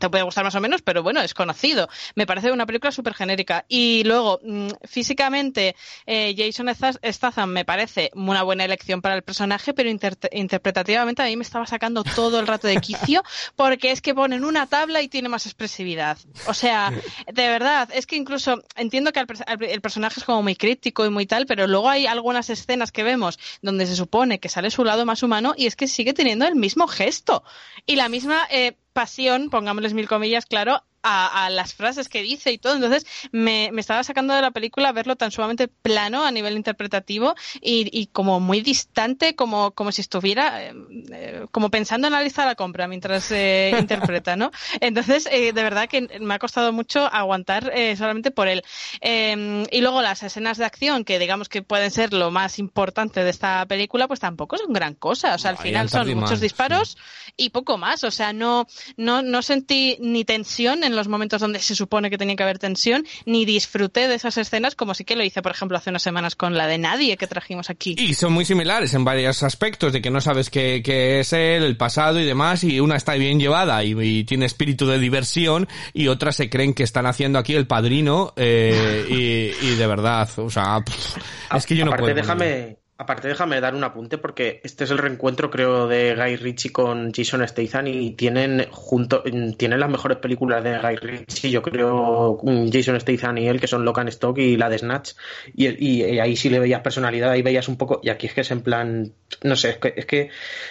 te puede gustar más o menos, pero bueno, es conocido. Me parece una película súper genérica. Y luego, mm, físicamente, eh, Jason Stath- Statham me parece una buena elección para el personaje, pero inter- interpretativamente a mí me estaba sacando todo el rato de quicio, porque es que ponen una tabla y tiene más expresividad. O sea, de verdad, es que incluso entiendo que el, pers- el- el personaje es como muy crítico y muy tal, pero luego hay algunas escenas que vemos donde se supone que sale su lado más humano y es que sigue teniendo el mismo gesto y la misma eh, pasión, pongámosles mil comillas, claro, a, a las frases que dice y todo. Entonces, me, me estaba sacando de la película verlo tan sumamente plano a nivel interpretativo y, y como muy distante, como, como si estuviera eh, eh, como pensando en la lista de la compra mientras eh, interpreta, ¿no? Entonces, eh, de verdad que me ha costado mucho aguantar eh, solamente por él. Eh, y luego las escenas de acción, que digamos que pueden ser lo más importante de esta película, pues tampoco son gran cosa. O sea, al final son muchos disparos y poco más. O sea, no, no, no sentí ni tensión en los momentos donde se supone que tenía que haber tensión, ni disfruté de esas escenas como sí que lo hice, por ejemplo, hace unas semanas con la de Nadie que trajimos aquí. Y son muy similares en varios aspectos, de que no sabes qué, qué es él, el pasado y demás, y una está bien llevada y, y tiene espíritu de diversión, y otras se creen que están haciendo aquí el padrino, eh, y, y de verdad, o sea, pff, es que yo no aparte, puedo. déjame, aparte, déjame dar un apunte porque este es el reencuentro, creo, de Guy Ritchie con Jason Statham y tienen junto, tienen las mejores películas de Guy Ritchie, yo creo, Jason Statham y él, que son Locan Stock y la de Snatch, y, ahí sí le veías personalidad, ahí veías un poco, y aquí es que es en plan, no sé, es que, es que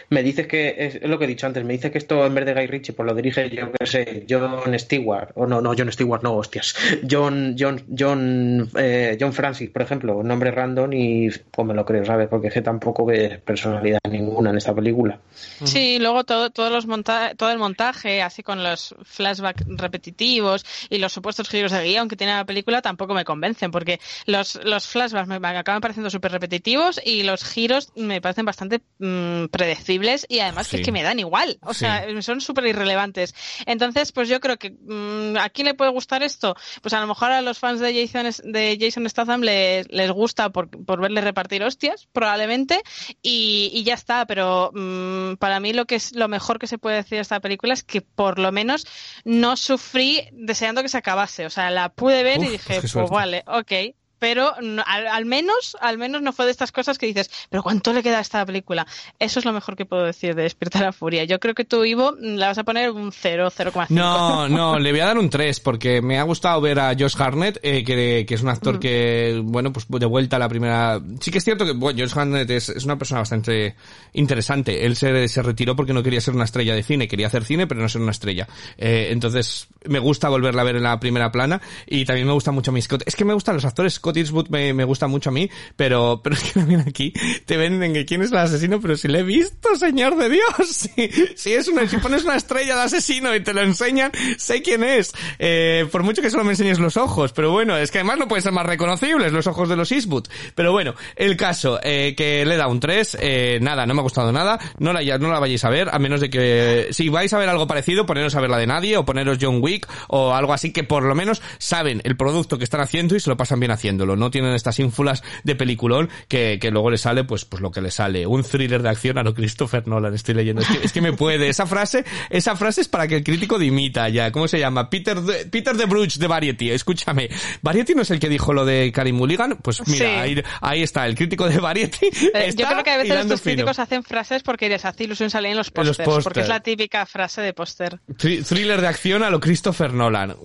me dices que, es, lo que he dicho antes, me dices que esto en vez de Guy Ritchie, pues lo dirige, yo qué sé, John Stewart, o no, no, John Stewart, no, hostias, John, John, John, eh, John Francis, por ejemplo, nombre random y pues me lo creo, ¿sabes? Porque es que tampoco ves personalidad ninguna en esta película. Sí, luego todo, todos los monta todo el montaje, así con los flashbacks repetitivos y los supuestos giros de guion que tiene la película tampoco me convencen, porque los, los flashbacks me, me acaban pareciendo súper repetitivos y los giros me parecen bastante mm, predecibles y además que es que me dan igual, o Sí. sea, son súper irrelevantes. Entonces, pues yo creo que mm, ¿a quién le puede gustar esto? Pues a lo mejor a los fans de Jason, de Jason Statham les, les gusta por, por verle repartir hostias, probablemente, y, y ya está, pero mm, para mí lo que es lo mejor que se puede decir de esta película es que por lo menos no sufrí deseando que se acabase, o sea, la pude ver y dije, pues suerte. vale, ok. Pero no- al, al menos, al menos no fue de estas cosas que dices, pero ¿cuánto le queda a esta película? Eso es lo mejor que puedo decir de Despierta la Furia. Yo creo que tú, Ivo, la vas a poner un 0, 0,5. No, no, le voy a dar un 3 porque me ha gustado ver a Josh Harnett, eh, que, que es un actor Mm. que, bueno, pues de vuelta a la primera... Sí que es cierto que, bueno, Josh Harnett es, es una persona bastante interesante. Él se, se retiró porque no quería ser una estrella de cine, quería hacer cine pero no ser una estrella. Eh, entonces, me gusta volverla a ver en la primera plana y también me gusta mucho a Scott. Es que me gustan los actores, Scott Eastwood me, me gusta mucho a mí, pero, pero es que también aquí te venden que quién es el asesino, pero si le he visto, señor de Dios. Si, si es una, si pones una estrella de asesino y te lo enseñan, sé quién es. Eh, por mucho que solo me enseñes los ojos, pero bueno, es que además no pueden ser más reconocibles los ojos de los Eastwood. Pero bueno, el caso, eh, que le da un 3, eh, nada, no me ha gustado nada, no la, no la vayáis a ver, a menos de que, si vais a ver algo parecido, poneros a ver la de nadie, o poneros John Wick, o algo así que por lo menos saben el producto que están haciendo y se lo pasan bien haciendo. Viéndolo. No tienen estas ínfulas de peliculón que, que luego le sale, pues, pues lo que le sale. Un thriller de acción a lo Christopher Nolan, estoy leyendo. Es que, es que me puede. Esa frase, esa frase es para que el crítico dimita ya. ¿Cómo se llama? Peter de, Peter de Bruch de Variety. Escúchame. Variety no es el que dijo lo de Karim Mulligan. Pues mira, Sí. ahí, ahí está, el crítico de Variety. Eh, está Yo creo que a veces estos fino. críticos hacen frases porque les hace ilusión salir en los pósters, porque es la típica frase de póster. Thri- Thriller de acción a lo Christopher Nolan.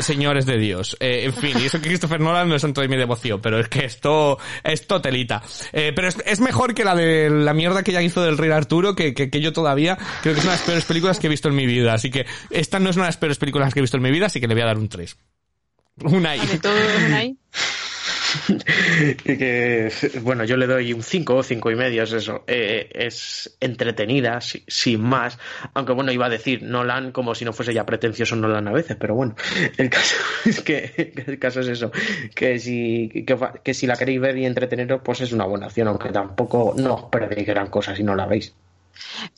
Señores de Dios. Eh, en fin, y eso que Christopher Nolan no es mi devoción, pero es que esto, esto telita. Eh, pero es, es mejor que la de la mierda que ya hizo del Rey Arturo, que, que, que yo todavía creo que es una de las peores películas que he visto en mi vida. Así que esta no es una de las peores películas que he visto en mi vida, así que le voy a dar un 3. Un ahí. Y que, bueno, yo le doy un 5 o 5 y medio, es eso. Eh, es entretenida, si- sin más. Aunque bueno, iba a decir Nolan como si no fuese ya pretencioso Nolan a veces, pero bueno, el caso es que, el caso es eso. Que si, que, si la queréis ver y entreteneros, pues es una buena opción, aunque tampoco no os perdéis gran cosa si no la veis.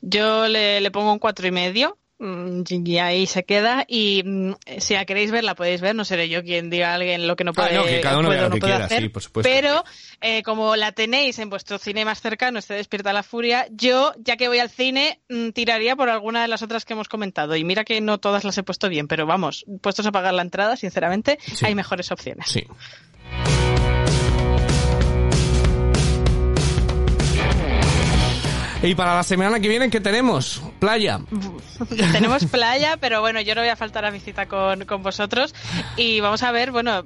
Yo le, le pongo un cuatro y medio. Mm, Y ahí se queda. Y mm, si la queréis ver, la podéis ver. No seré yo quien diga a alguien lo que no Ah, puede, no, que cada uno puede vea o lo no que puede quiera, hacer. sí, por supuesto. Pero eh, como la tenéis en vuestro cine más cercano, esté despierta la furia, yo, ya que voy al cine, mm, tiraría por alguna de las otras que hemos comentado. Y mira que no todas las he puesto bien, pero vamos, puestos a pagar la entrada, sinceramente, Sí. hay mejores opciones. Sí. Y para la semana que viene, ¿qué tenemos? Playa. Tenemos playa, pero bueno, yo no voy a faltar a mi cita con, con vosotros. Y vamos a ver, bueno,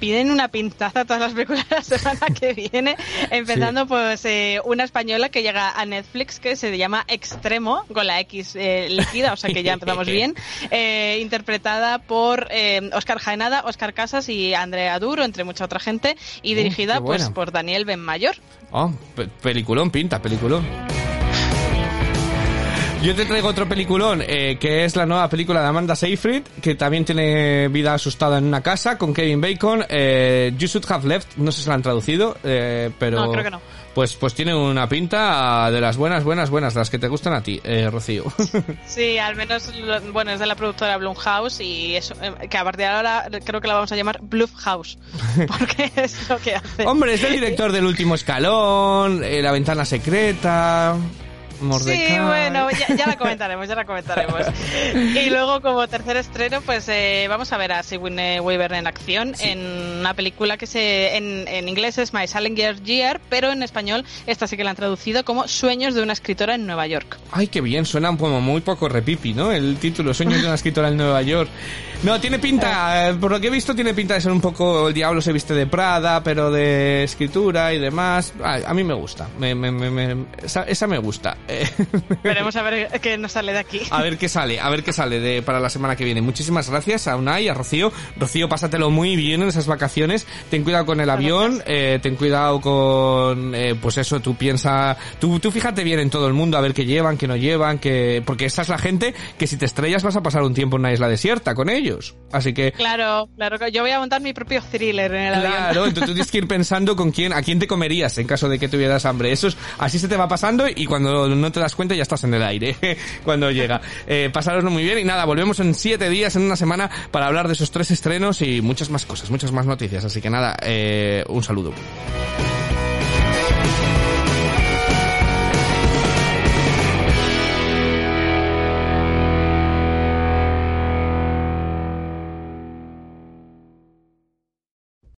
piden una pintaza a todas las películas la semana que viene. Empezando, pues, eh, una española que llega a Netflix que se llama Extremo, con la X eh, líquida, o sea que ya empezamos bien. Eh, interpretada por eh, Oscar Jaenada, Oscar Casas y Andrea Duro, entre mucha otra gente. Y Oh, dirigida, pues, por Daniel Benmayor. Oh, pe- peliculón, pinta, peliculón. Yo te traigo otro peliculón, eh, que es la nueva película de Amanda Seyfried, que también tiene vida asustada en una casa, con Kevin Bacon. Eh, you Should Have Left, no sé si la han traducido, eh, pero... No, creo que no. Pues, pues tiene una pinta de las buenas, buenas, buenas, las que te gustan a ti, eh, Rocío. Sí, al menos, bueno, es de la productora Blumhouse y eso, eh, que a partir de ahora creo que la vamos a llamar Bluffhouse, porque es lo que hace. Hombre, es el director del último escalón, eh, La ventana secreta, Mordecai. Sí, bueno, ya, ya la comentaremos, ya la comentaremos. Y luego, como tercer estreno, pues eh, vamos a ver a Sigourney Weaver en acción en una película que se en, en inglés es My Salinger Year, pero en español esta sí que la han traducido como Sueños de una escritora en Nueva York. Ay, qué bien, suena como muy poco repipi, ¿no? El título, Sueños de una escritora en Nueva York. No, tiene pinta, eh, por lo que he visto, tiene pinta de ser un poco El diablo se viste de Prada, pero de escritura y demás. A mí me gusta, me, me- me- me- esa, esa me gusta. Veremos a ver qué nos sale de aquí. A ver qué sale, a ver qué sale de, para la semana que viene. Muchísimas gracias a Unai, a Rocío. Rocío, pásatelo muy bien en esas vacaciones. Ten cuidado con el avión, eh, ten cuidado con, eh, pues eso, tú piensa, tú, tú fíjate bien en todo el mundo a ver qué llevan, qué no llevan, que, porque esa es la gente que si te estrellas vas a pasar un tiempo en una isla desierta con ellos. Así que, Claro, claro, yo voy a montar mi propio thriller en el Claro, avión. entonces tú tienes que ir pensando con quién, a quién te comerías en caso de que tuvieras hambre. Eso es, así se te va pasando y cuando no te das cuenta ya estás en el aire cuando llega. Eh, pasároslo muy bien y nada, volvemos en siete días, en una semana, para hablar de esos tres estrenos y muchas más cosas, muchas más noticias. Así que nada, eh, un saludo.